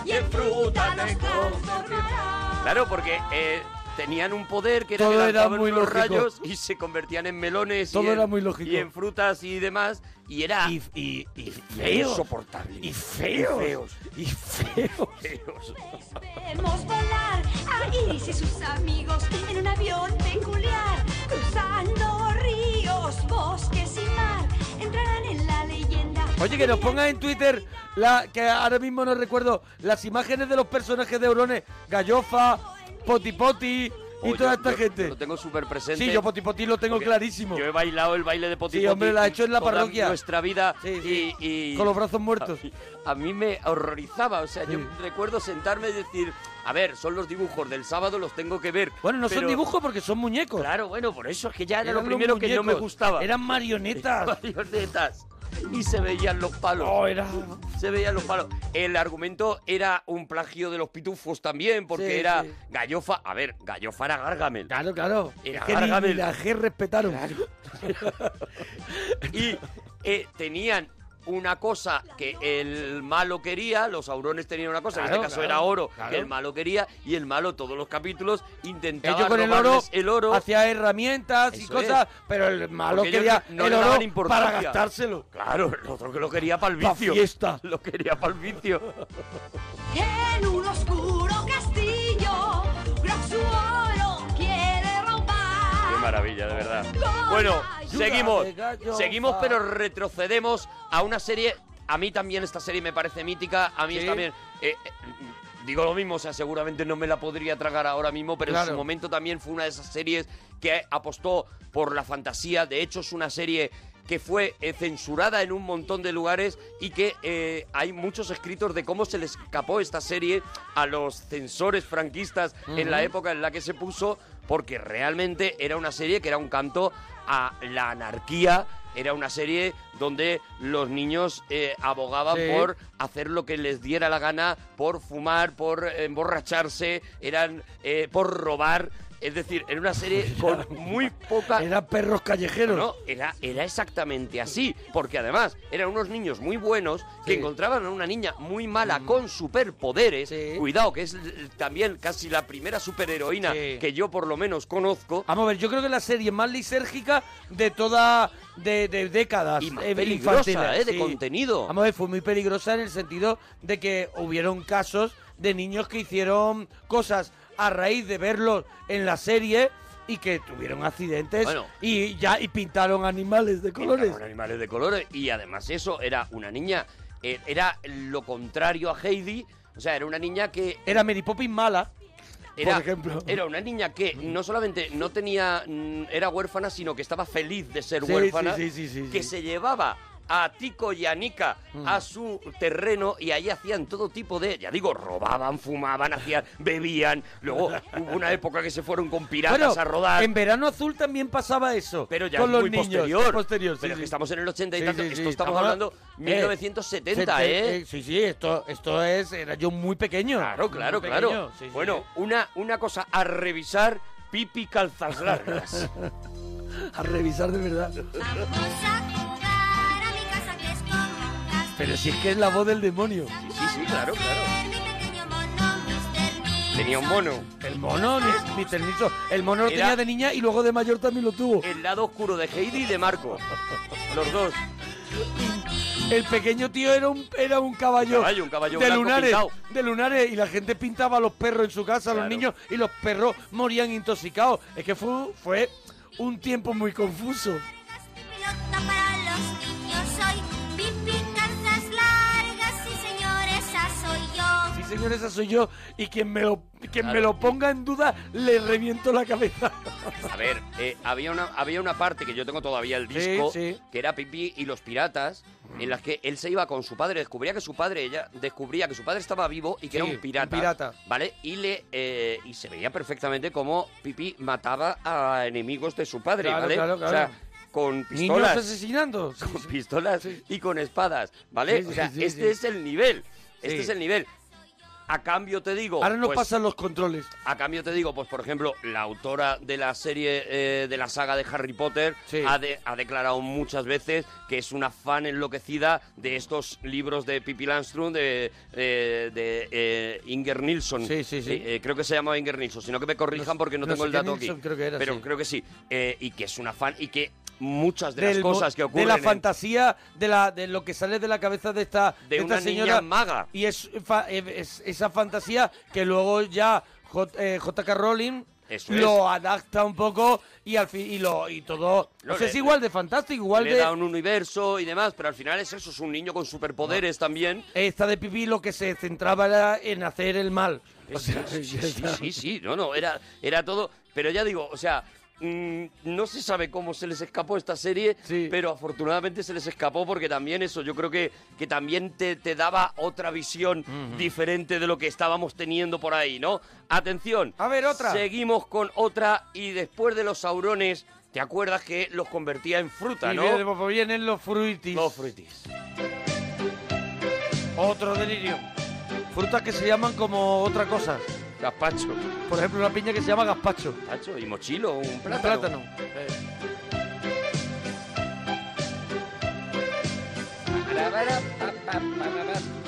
Y en fruta. Claro, porque eh, tenían un poder que era Todo que era lanzaban muy unos lógico. rayos y se convertían en melones. y Todo en- era muy lógico. Y en frutas y demás. Y era Y, y, y feos. insoportable. Y feos. Y feos. Y feos. Feos. Vemos volar a Iris y sus amigos en un avión peculiar, cruzando ríos, bosques y mar, entrarán en la leyenda. Oye, que nos ponga en Twitter, la que ahora mismo no recuerdo, las imágenes de los personajes de Eurones, Gallofa, Poti Poti y Oh, toda yo- esta yo gente. Lo tengo súper presente. Sí, yo Poti Poti lo tengo clarísimo. Yo he bailado el baile de poti Sí, hombre, lo ha hecho en la parroquia. nuestra vida Sí, sí. Y, y- Con los brazos muertos. A mí, a mí me horrorizaba, o sea, yo recuerdo sentarme y decir, a ver, son los dibujos del sábado, los tengo que ver. Bueno, no son dibujos porque son muñecos. Claro, bueno, por eso es que ya era Eran lo primero que no me gustaba. Eran marionetas. *laughs* marionetas. Y se veían los palos. Oh, era... Se veían los palos. El argumento era un plagio de los pitufos también, porque Sí, era sí. Gallofa. A ver, Gallofa era Gargamel. Claro, claro. Era Es que ni, Gargamel. ni la G respetaron. *laughs* y eh, tenían una cosa que el malo quería, los aurones tenían una cosa, en Claro, este caso claro, era oro, claro. que el malo quería, y el malo todos los capítulos intentaba Ellos con el oro, robarles el oro. hacía herramientas y Eso cosas, es. pero el malo Porque ellos quería no el le daban oro importancia. para gastárselo. Claro, el otro que lo quería para el Pa' vicio. fiesta. *laughs* Lo quería para el vicio. En un oscuro castillo, su oro quiere robar. Qué maravilla, de verdad. Bueno, seguimos. Seguimos, pero retrocedemos a una serie. A mí también esta serie me parece mítica. A mí Sí. también. eh, eh, digo lo mismo, o sea, seguramente no me la podría tragar ahora mismo, pero en su momento también fue una de esas series que apostó por la fantasía. De hecho, es una serie que fue eh, censurada en un montón de lugares y que eh, hay muchos escritos de cómo se le escapó esta serie a los censores franquistas en la época en la que se puso, porque realmente era una serie que era un canto a la anarquía, era una serie donde los niños eh, abogaban Sí. por hacer lo que les diera la gana, por fumar, por emborracharse, eran eh, por robar. Es decir, era una serie con muy poca... Eran perros callejeros. No, era, era exactamente así, porque además eran unos niños muy buenos que Sí. Mm. encontraban a una niña muy mala con superpoderes. Sí. Cuidado, que es también casi la primera superheroína Sí. que yo por lo menos conozco. Vamos a ver, yo creo que la serie más lisérgica de toda de, de décadas Y más eh, peligrosa, eh, de contenido. Vamos a ver, fue muy peligrosa en el sentido de que hubieron casos de niños que hicieron cosas a raíz de verlos en la serie y que tuvieron accidentes Bueno. y ya y pintaron animales de colores. Animales de colores. Y además eso, era una niña, eh, era lo contrario a Heidi. O sea, era una niña que Era Mary Poppins mala, era, por ejemplo. era una niña que no solamente no tenía, mm, era huérfana, sino que estaba feliz de ser Sí, huérfana. sí, sí, que se llevaba a Tico y a Nika Mm. a su terreno y ahí hacían todo tipo de, ya digo, robaban, fumaban, hacían, bebían. Luego hubo una época que se fueron con piratas Bueno, a rodar. en Verano Azul también pasaba eso. Pero ya con es los muy niños. posterior. es posterior, sí, Pero es que estamos en el 80 y Sí, tanto. sí, Esto sí, estamos estamos hablando eh, 1970, sete- ¿eh? eh, Sí, sí, esto, esto es... Era yo muy pequeño. Claro, claro, claro. pequeño, sí, sí. bueno, Una, una cosa a revisar, pipi calzas largas. *laughs* A revisar de verdad. Pero si es que es la voz del demonio. sí, sí, claro, claro. Mi pequeño mono, Mr. Niso. Tenía un mono. El mono, Mr. Niso. El mono lo Era- tenía de niña y luego de mayor también lo tuvo. El lado oscuro de Heidi y de Marco. Los dos. El pequeño tío era un, era un caballo, Caballo, un caballo de lunares, pintado. de lunares y la gente pintaba a los perros en su casa, a los Claro. niños y los perros morían intoxicados. Es que fue, fue un tiempo muy confuso. Señor, esa soy yo. Y quien me lo, quien me lo ponga en duda, le reviento la cabeza. A ver, eh, había, una, había una parte que yo tengo todavía el disco, sí. que era Pipi y los piratas, en las que él se iba con su padre, descubría que su padre, ella descubría que su padre estaba vivo y que Sí, era un pirata. un pirata. ¿Vale? Y le eh, y se veía perfectamente cómo Pipi mataba a enemigos de su padre, Claro, ¿vale? claro, O sea, con Niños pistolas. asesinando. Con pistolas y con espadas, ¿vale? O sea, este es el nivel. Este es el nivel. A cambio te digo. Ahora nos pues, pasan los controles. a cambio te digo, pues por ejemplo, la autora de la serie eh, de la saga de Harry Potter ha, de- ha declarado muchas veces que es una fan enloquecida de estos libros de Pippi Landström de, eh, de eh, Inger Nilsson. Sí, sí, sí. Creo que se llamaba Inger Nilsson, sino que me corrijan porque no, no tengo el dato Nilsson aquí. creo que era, pero sí. creo que sí. Y que es una fan y que muchas de las cosas que ocurren de la en- fantasía de la de lo que sale de la cabeza de esta De esta una niña señora maga. y es, fa- es esa fantasía que luego ya J- eh, J.K. Rowling Eso lo adapta un poco y al fin y lo y todo No, o sea, es igual de fantástico igual le de da un universo y demás, pero al final es eso, es un niño con superpoderes también. esta de Pipí lo que se centraba era en hacer el mal o Sí, sea, sí, *laughs* sí, sí, sí, no, no, era, era todo, pero ya digo, o sea, mm, no se sabe cómo se les escapó esta serie, pero afortunadamente se les escapó porque también eso, yo creo que, que también te, te daba otra visión diferente de lo que estábamos teniendo por ahí, ¿no? Atención. A ver, otra. Seguimos con otra y después de los saurones, ¿te acuerdas que los convertía en fruta, y no? vienen- pues vienen los fruitis Los fruitis. otro delirio frutas que se llaman como otra cosa Gazpacho. por ejemplo una piña que se llama gazpacho Gazpacho y mochilo, un Un plátano. plátano. El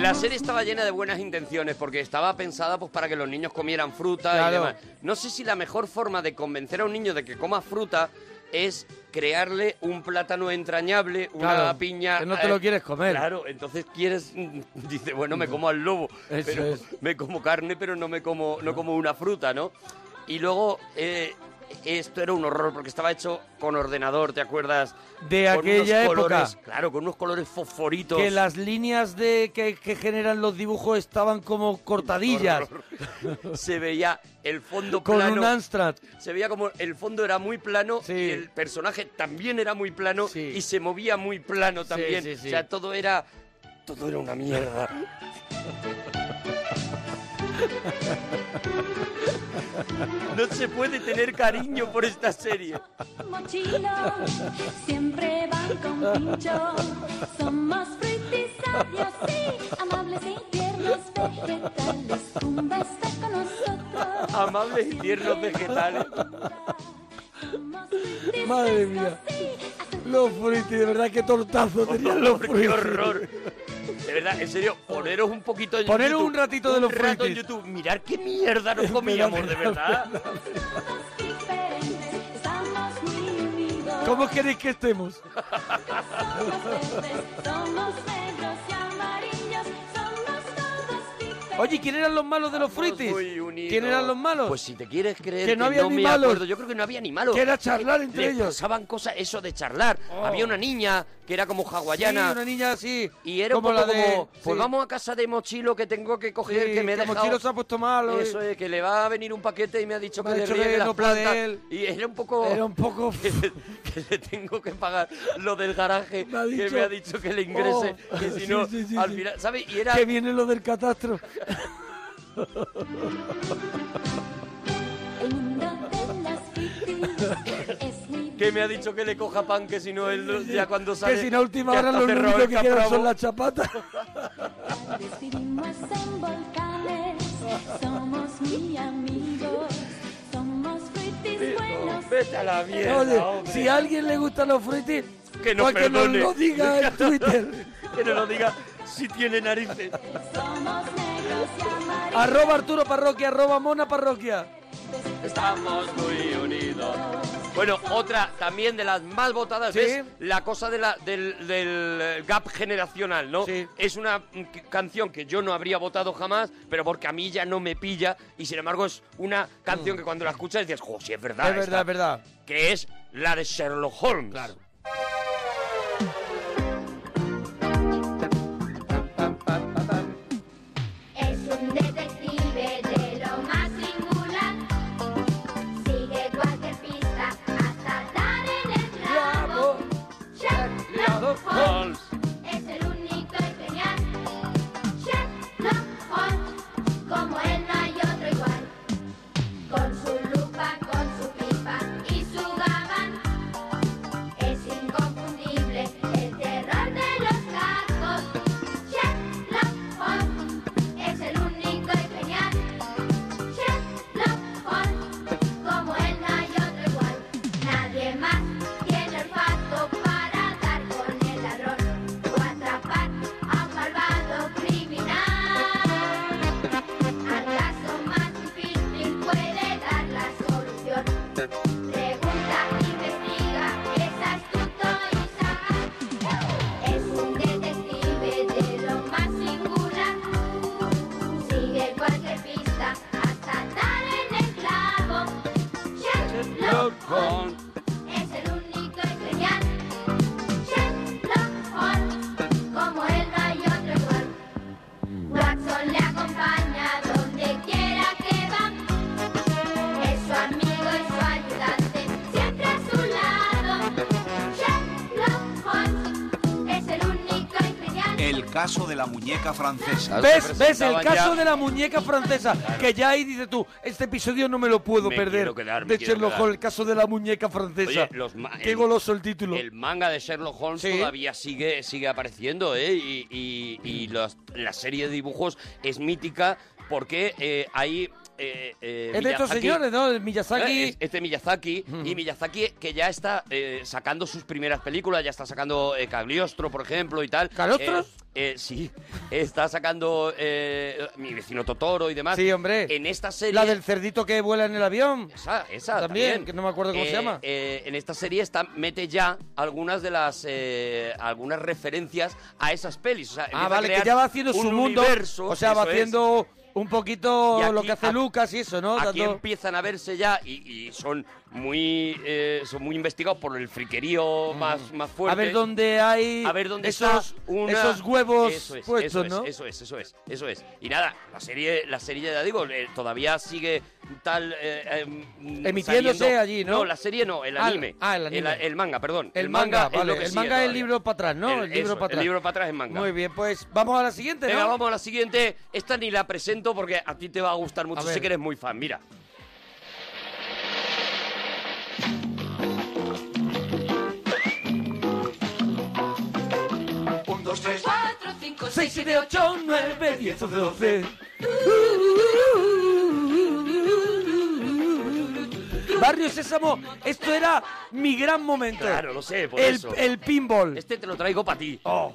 La serie estaba llena de buenas intenciones porque estaba pensada pues para que los niños comieran fruta y demás. No sé si la mejor forma de convencer a un niño de que coma fruta es crearle un plátano entrañable, una Claro, piña. que no te lo quieres comer. Claro, entonces quieres *laughs* dice, bueno, me como al lobo, Eso pero es. me como carne, pero no me como no como una fruta, ¿no? Y luego eh, esto era un horror porque estaba hecho con ordenador, ¿te acuerdas? De Con aquella unos colores- época. Claro, con unos colores fosforitos. que las líneas de que, que generan los dibujos estaban como cortadillas *laughs* se veía el fondo con plano. un Amstrad. Se veía como el fondo era muy plano y el personaje también era muy plano y se movía muy plano también. sí. O sea, todo era todo era una mierda. *laughs* No se puede tener cariño por esta serie. mochilo, siempre van con pincho. Somos fruitis sabios y amables y tiernos vegetales. Un beso con nosotros. Amables y tiernos vegetales. Madre mía. Los fruitis, de verdad que tortazo tenían los ¡Qué fruitis. horror! De verdad, en serio, poneros un poquito en Poneros YouTube. un ratito de los rato en. YouTube. Mirar qué mierda nos *laughs* comíamos, de verdad. Estamos muy unidos. ¿Cómo queréis que estemos? Somos negros y amarillos. Somos todos diferentes. Oye, ¿quién eran los malos de los fruitis? muy unidos. ¿Quién eran los malos? Pues si te quieres creer Que no había ni me malos. acuerdo, yo creo que no había ni malos. Que era charlar entre Les ellos. pasaban cosas, eso de charlar. Oh. Había una niña que era como hawaiana. Sí, una niña así. Y era como un poco la de- como, pues sí. vamos a casa de Mochilo que tengo que coger, Sí, que me he que dejado... Mochilo se ha puesto malo. Eso es, que le va a venir un paquete y me ha dicho Me que ha le riegue que las plantas. él. Y era un poco... Era un poco... *laughs* que, le, que le tengo que pagar lo del garaje ha que dicho- me ha dicho que le ingrese, Oh, que si no, sí, sí, al final, ¿sabes? Y era... Que viene lo del catastro. *laughs* El mundo de las fruitis es muy que me ha dicho que le coja pan, que si no él ya cuando sale... Que si no, última hora únicos el que quedan son las chapatas. verdes. Vivimos en volcanes. Somos muy amigos. Somos fruitis buenos. Vete a la mierda, Oye, hombre. si a alguien le gustan los fruitis, Que nos pues que nos lo diga en *laughs* Twitter. que nos lo diga si tiene narices. Somos negros y amarillos. arroba Arturo Parroquia, arroba Mona Parroquia. Estamos muy unidos. Bueno, otra también de las más votadas Sí. es la cosa de la, del, del, eh, gap generacional, ¿no? Es una mm, canción que yo no habría votado jamás, pero porque a mí ya no me pilla y sin embargo es una canción que cuando la escuchas dices, jo, sí, es verdad. Mm. Es verdad, esta", es verdad. Que es la de Sherlock Holmes. Claro. La muñeca francesa. ¿Ves? ¿Ves? El caso de la muñeca francesa. Que ya ahí dices tú, este episodio no me lo puedo Me perder. quedar, de Sherlock. Holmes, el caso de la muñeca francesa. Oye, los ma- Qué el- goloso el título. El manga de Sherlock Holmes Sí. todavía sigue, sigue apareciendo, ¿eh? Y, y- y los- la serie de dibujos es mítica porque eh, hay... eh, eh, es de estos señores, ¿no? El Miyazaki. Eh, es- Este Miyazaki, y Miyazaki que ya está eh, sacando sus primeras películas, ya está sacando eh, Cagliostro, por ejemplo, y tal. ¿Cagliostros? Sí, *laughs* está sacando Mi vecino Totoro y demás. Sí, hombre. En esta serie... La del cerdito que vuela en el avión. Esa, esa También, también. que no me acuerdo cómo se llama. en esta serie está, mete ya algunas de las algunas referencias a esas pelis. O sea, Ah, a vale, que ya va haciendo su un mundo. universo, o sea, va es. Un poquito aquí- lo que hace a- Lucas y eso, ¿no? Aquí empiezan a verse ya y, y son muy eh, son muy investigados por el friquerío más, más fuerte. a ver dónde hay a ver dónde esos, una- esos huevos Eso es, puestos, eso es, ¿no? Eso es, eso es, eso es. Y nada, la serie, la serie ya digo, eh, todavía sigue tal eh, em, Emitiéndose saliendo- allí, ¿no? No, la serie no, el Ah, anime. ah, el anime. El, manga, perdón. El, manga, es vale. lo que el manga es el libro para atrás, ¿no? El, libro eso, para atrás. El libro para atrás es manga. Muy bien, pues vamos a la siguiente, Venga, ¿no? vamos a la siguiente. Esta ni la presento porque a ti te va a gustar mucho. Sé que eres muy fan. Mira. Un, dos, tres. 4, 5, 6, 7, 8, 9, 10, 11, 12. Barrio Sésamo, esto era mi gran momento. Claro, lo sé, por el, eso. el pinball. Este te lo traigo para ti. Oh.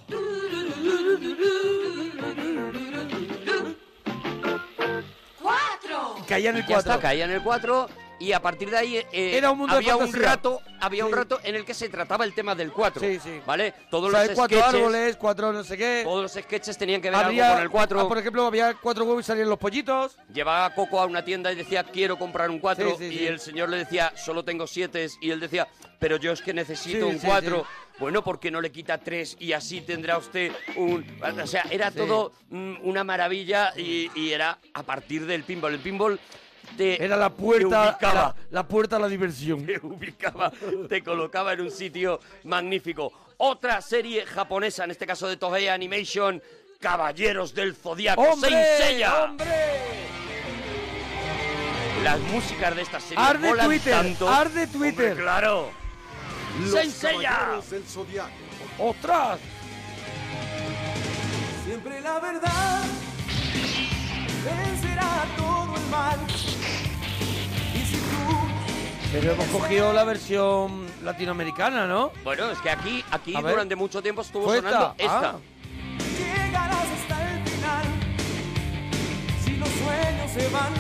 Caía en el Ya está, 4. caía en el 4 y a partir de ahí eh, Era un mundo de había un rato, había un rato en el que se trataba el tema del 4. Sí, sí. ¿Vale? Todos O sea, los hay cuatro sketches, árboles, cuatro no sé qué. todos los sketches tenían que ver algo con el 4. ah, por ejemplo, había cuatro huevos y salían los pollitos. Llevaba Coco a una tienda y decía, quiero comprar un 4. Sí, sí, y el señor le decía, solo tengo 7. Y él decía, pero yo es que necesito un sí, 4. Bueno, ¿por qué no le quita 3 y así tendrá usted un... O sea, era Sí. todo mm, una maravilla y, y era a partir del pinball. El pinball te, Era la puerta, ubicaba, la, la puerta a la diversión. te ubicaba, te colocaba en un sitio magnífico. Otra serie japonesa, en este caso de Toei Animation, Caballeros del Zodiaco, ¡Hombre! ¡Hombre! Las músicas de esta serie Arde Twitter, tanto. arde Twitter. Hombre, claro. Seiya. del Zodiaco. ¡Ostras! Siempre la verdad vencerá todo el mal. Y si tú Pero hemos cogido la versión latinoamericana, ¿no? Bueno, es que aquí, aquí A ver. durante mucho tiempo estuvo ¿Fue sonando esta? esta. Ah. llegarás hasta el final, si los sueños se van,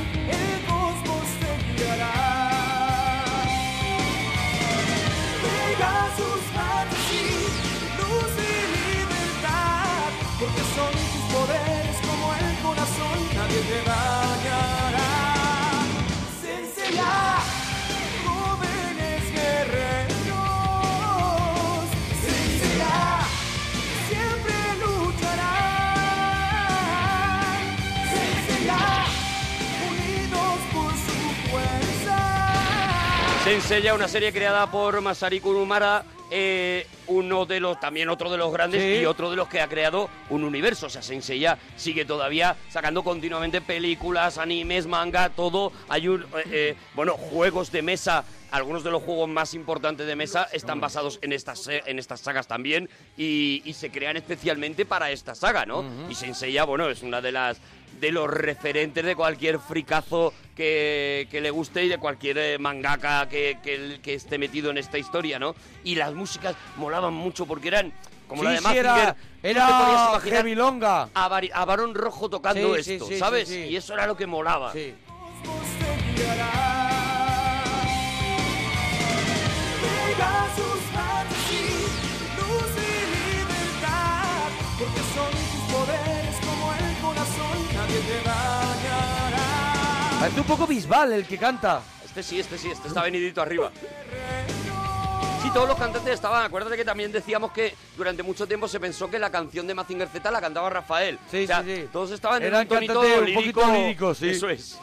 Senseiya, una serie creada por Masaru Kurumara, eh, uno de los, también otro de los grandes Sí. y otro de los que ha creado un universo. O sea, Senseiya sigue todavía sacando continuamente películas, animes, manga, todo. Hay un, eh, eh, bueno, juegos de mesa. Algunos de los juegos más importantes de mesa están basados en estas, en estas sagas también y, y se crean especialmente para esta saga, ¿no? Y Senseiya, bueno, es una de las de los referentes de cualquier fricazo que, que le guste y de cualquier eh, mangaka que, que, que esté metido en esta historia, ¿no? Y las músicas molaban mucho porque eran como la Sí, de sí, Mazinger. era, era heavy longa. a, Bar- a Barón Rojo tocando Sí, sí, esto, sí, ¿sabes? sí, sí. Y eso era lo que molaba. Pegasus Parece un poco Bisbal el que canta. Este sí, este sí, este está venidito arriba. Sí, todos los cantantes estaban. Acuérdate que también decíamos que durante mucho tiempo se pensó que la canción de Mazinger Z la cantaba Rafael. Sí, O sea, sí, sí. Todos estaban en Eran un tonito cantantes un lírico. poquito líricos, sí. Eso es.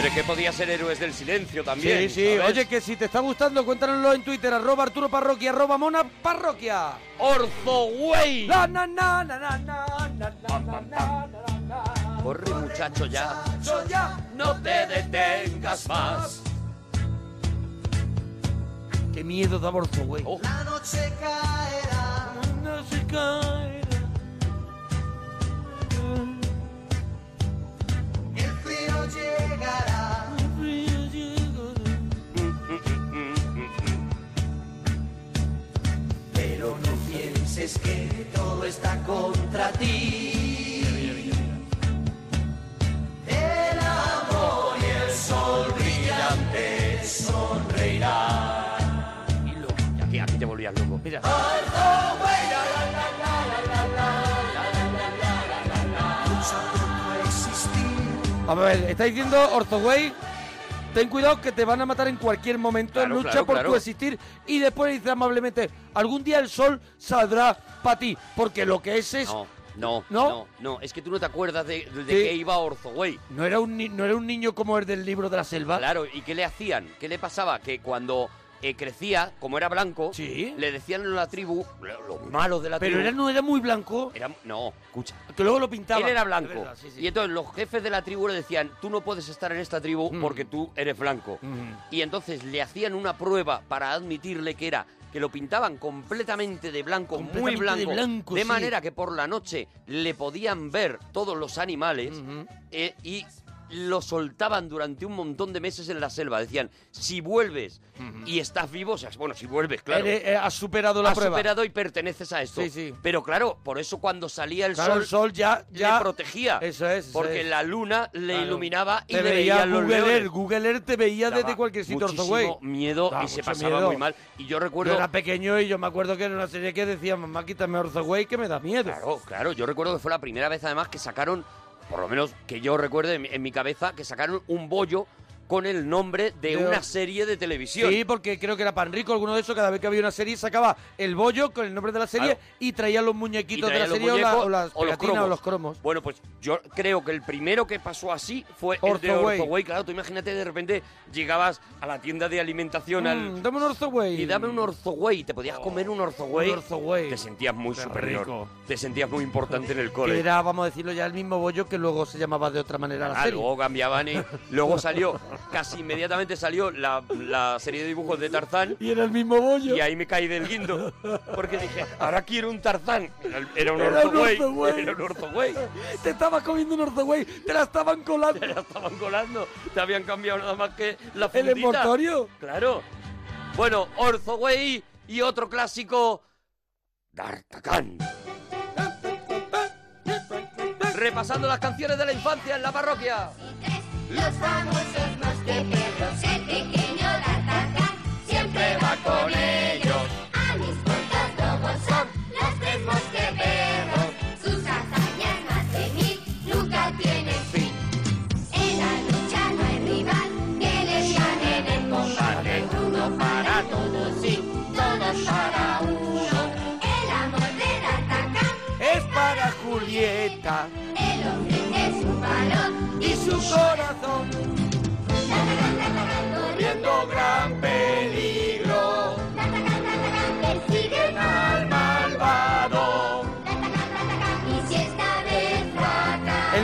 Pero es que podía ser héroes del silencio también. Sí, sí. ¿sabes? Oye, que si te está gustando, cuéntanoslo en Twitter, arroba Arturo Parroquia, arroba Mona Parroquia. ¡Orzoway! La, na, na, na, na, na, na, na, na, na, na. Corre, muchacho, ya. No te detengas más. Qué miedo da Borzo, güey. Oh. La noche caerá. No se caerá. El frío llegará. Pienses que todo está contra ti. El amor y el sol brillante sonreirá. Y lo- aquí, aquí te volvías loco. Mira. Existir. A ver, está diciendo Orthoway, ten cuidado que te van a matar en cualquier momento, Claro, lucha claro, por claro. tu existir y después dice amablemente, algún día el sol saldrá para ti, porque lo que es es... No, no, ¿No? no, no, Es que tú no te acuerdas de, de Sí. qué iba Orzoway. No era, un, no era un niño como el del libro de la selva. Claro, ¿y qué le hacían? ¿Qué le pasaba? Que cuando eh, crecía, como era blanco, Sí. le decían en la tribu, lo- los malos de la Pero tribu... era, no era muy blanco, era- no, escucha. que luego lo pintaba. Él era blanco. verdad, sí, sí. Y entonces los jefes de la tribu le decían, tú no puedes estar en esta tribu Mm. porque tú eres blanco. Mm. Y entonces le hacían una prueba para admitirle que era que lo pintaban completamente de blanco, muy de blanco, sí. manera que por la noche le podían ver todos los animales eh, y lo soltaban durante un montón de meses en la selva. Decían, si vuelves y estás vivo, o sea, bueno, si vuelves, claro. Eres- eh, has superado la has prueba. superado y perteneces a esto. Sí, sí. Pero claro, por eso cuando salía el Claro, sol, el sol ya, ya le protegía. Eso es. eso Porque es. la luna le Claro. iluminaba y te le veía veían los Google leones. Earth, Google Earth te veía Daba desde cualquier sitio muchísimo miedo Daba y se mucho pasaba miedo. muy mal. Y yo Yo recuerdo... era pequeño y yo me acuerdo que era una serie que decía, mamá, quítame Orthoway que me da miedo. Claro, claro, yo recuerdo que fue la primera vez además que sacaron, por lo menos que yo recuerde en mi, cabeza, que sacaron un bollo con el nombre de, una serie de televisión. Sí, porque creo que era Pan Rico, alguno de esos, cada vez que había una serie sacaba el bollo con el nombre de la serie Claro. y traía los muñequitos de la serie o, la- muñecos o las o los pegatinas o cromos. los cromos. Bueno, pues yo creo que el primero que pasó así fue el de Orthoway. Claro, tú imagínate de repente llegabas a la tienda de alimentación al, Mm, dame un Orthoway. y dame un Orthoway, te podías comer un Orthoway. Te sentías muy Qué superior. rico. Te sentías muy importante en el Que cole. era, vamos a decirlo ya, el mismo bollo que luego se llamaba de otra manera la Ah, serie. luego cambiaban y luego salió, *laughs* casi inmediatamente salió la, la serie de dibujos de Tarzán Y era el mismo bollo. y ahí me caí del guindo. Porque dije, ahora quiero un Tarzán. Era, un. Orthoway. Era un Orthoway. Te estabas comiendo un Orthoway, te la estaban colando. Te la estaban colando. Te habían cambiado nada más que la El fundita. envoltorio. Claro. Bueno, Orthoway y otro clásico, D'Artagnan. Repasando las canciones de la infancia en la parroquia. Los famosos de perros, el pequeño D'Artagnan siempre va con ellos. A mis puntos lobos son los tres mosqueteros, sus hazañas más de mil nunca tienen fin. En la lucha no hay rival que le gane en el combate, uno para todos y todos para uno. El amor de D'Artagnan es para Julieta, el hombre es un balón y su corazón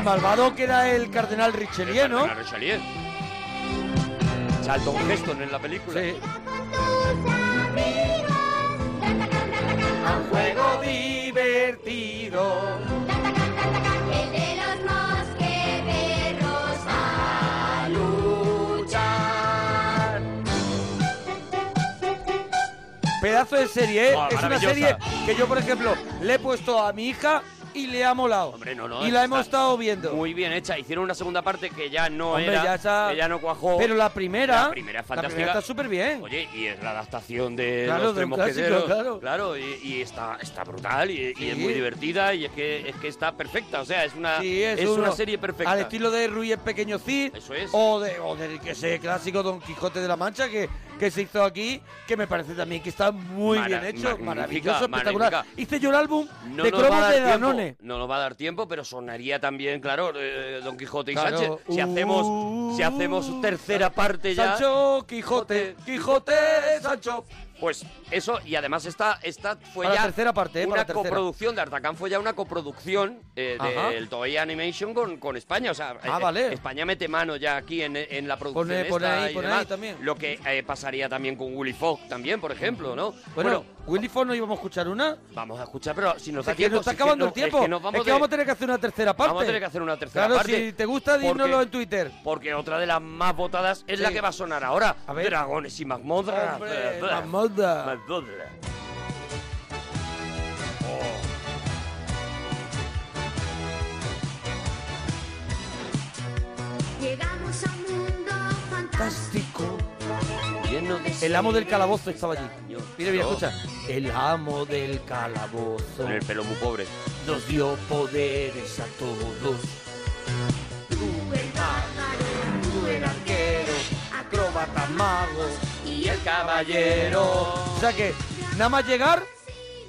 malvado que era el cardenal Richelieu, ¿no? Cardenal Richelieu. Charlton Heston en la película. Sí. A un juego divertido. Pedazo de serie, ¿eh? Es una serie que yo, por ejemplo, le he puesto a mi hija y le ha molado. Hombre, no, no, y la hemos estado viendo. Muy bien hecha. Hicieron una segunda parte que ya no Hombre, era, ya está- que ya no cuajó. Pero la primera, La primera es la primera está súper bien. Oye, y es la adaptación de Claro, los de tres mosqueteros. claro. y, y está, está brutal y, es muy divertida y es que, es que está perfecta. O sea, es una, Sí, es, es uno una serie perfecta. Al estilo de Ruiz Pequeño Cid. Eso es. O de, o del que ese clásico Don Quijote de la Mancha que, que se hizo aquí, que me parece también que está muy Mara- bien hecho, maravilloso, espectacular. magnífica. Hice yo el álbum No de cromos de tiempo, Danone. No nos va a dar tiempo, pero sonaría también, claro, eh, Don Quijote y Claro. Sánchez. Si hacemos, si hacemos tercera parte ya. Sancho, Quijote, Quijote, Sancho. Pues eso, y además esta, esta fue Para ya la tercera parte, ¿eh? una Para coproducción de Artacán fue ya una coproducción eh, del Toei Animation con, con España. O sea, Ah, eh, vale. España mete mano ya aquí en, en la producción. Pone- pone esta ahí, y pone demás. ahí también. Lo que eh, pasaría también con Willy Fogg también, por ejemplo, ¿no? Bueno, Willy Fox no íbamos a escuchar una. Vamos a escuchar, pero si nos Es da que tiempo... nos está es que acabando no- el tiempo. Es que, nos vamos, Es que de- vamos a tener que hacer una tercera parte. Vamos a tener que hacer una tercera Claro, parte. si te gusta, dínoslo en Twitter. Porque otra de las más votadas es la que va a sonar ahora. A ver. Dragones y mazmorras. Blah. Mazmorra. Mazmorra. llegamos a un mundo fantástico. Lleno de El amo del calabozo estaba allí. Yo- Mira, mira, No. escucha. El amo del calabozo Con el pelo muy pobre. nos dio poderes a todos. Tú el pájaro, tú el arquero, Acróbata, mago. Y el caballero. O sea que, nada más llegar,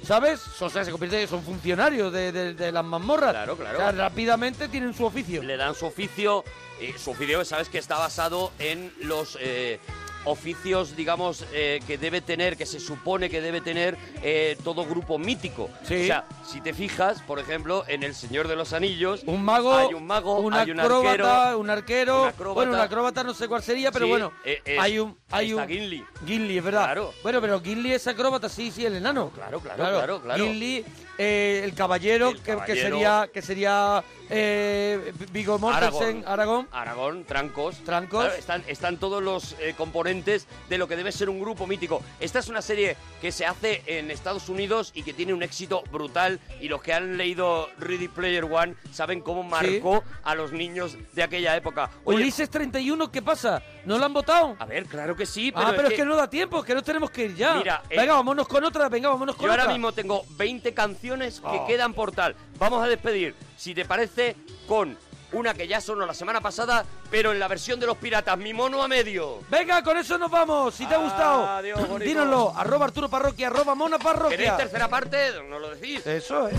¿sabes? O sea, se convierte son funcionarios de, de- de las mazmorras. Claro, claro. O sea, rápidamente tienen su oficio. Le dan su oficio. eh, su oficio, sabes que está basado en los eh, oficios, digamos, eh, que debe tener, que se supone que debe tener eh, todo grupo mítico. Sí. O sea, si te fijas, por ejemplo, en El Señor de los Anillos, Un mago, hay un mago, un hay un acróbata, arquero, un arquero. un acróbata. Bueno, un acróbata no sé cuál sería, pero Sí, bueno, eh, eh, hay un, hay un. Gimli. Gimli, es verdad. Claro. Bueno, pero Gimli es acróbata, sí, sí, el enano. Claro, claro, claro, claro. Gimli, eh, el caballero, El que- Que, caballero. sería, que sería eh, Viggo Mortensen, Aragón. Aragón, Trancos. Trancos. Claro, están, están todos los eh, componentes de lo que debe ser un grupo mítico. Esta es una serie que se hace en Estados Unidos y que tiene un éxito brutal. Y los que han leído Ready Player One saben cómo marcó a los niños de aquella época. Oye, Ulises 31, ¿qué pasa? ¿No lo han votado? a ver, claro que sí, pero, ah, pero es que... no da tiempo, que no tenemos que ir ya. Mira, eh, venga, vámonos con otra, venga, vámonos con Yo ahora otra. mismo tengo 20 canciones que Oh. quedan por tal. Vamos a despedir, si te parece, con una que ya sonó la semana pasada, pero en la versión de los piratas, mi mono a medio. Venga, con eso nos vamos. Si te ha gustado, Adiós, bonito. dínoslo. Arroba Arturo Parroquia, arroba Mona ¿Queréis Parroquia. tercera parte? No lo decís. Eso es.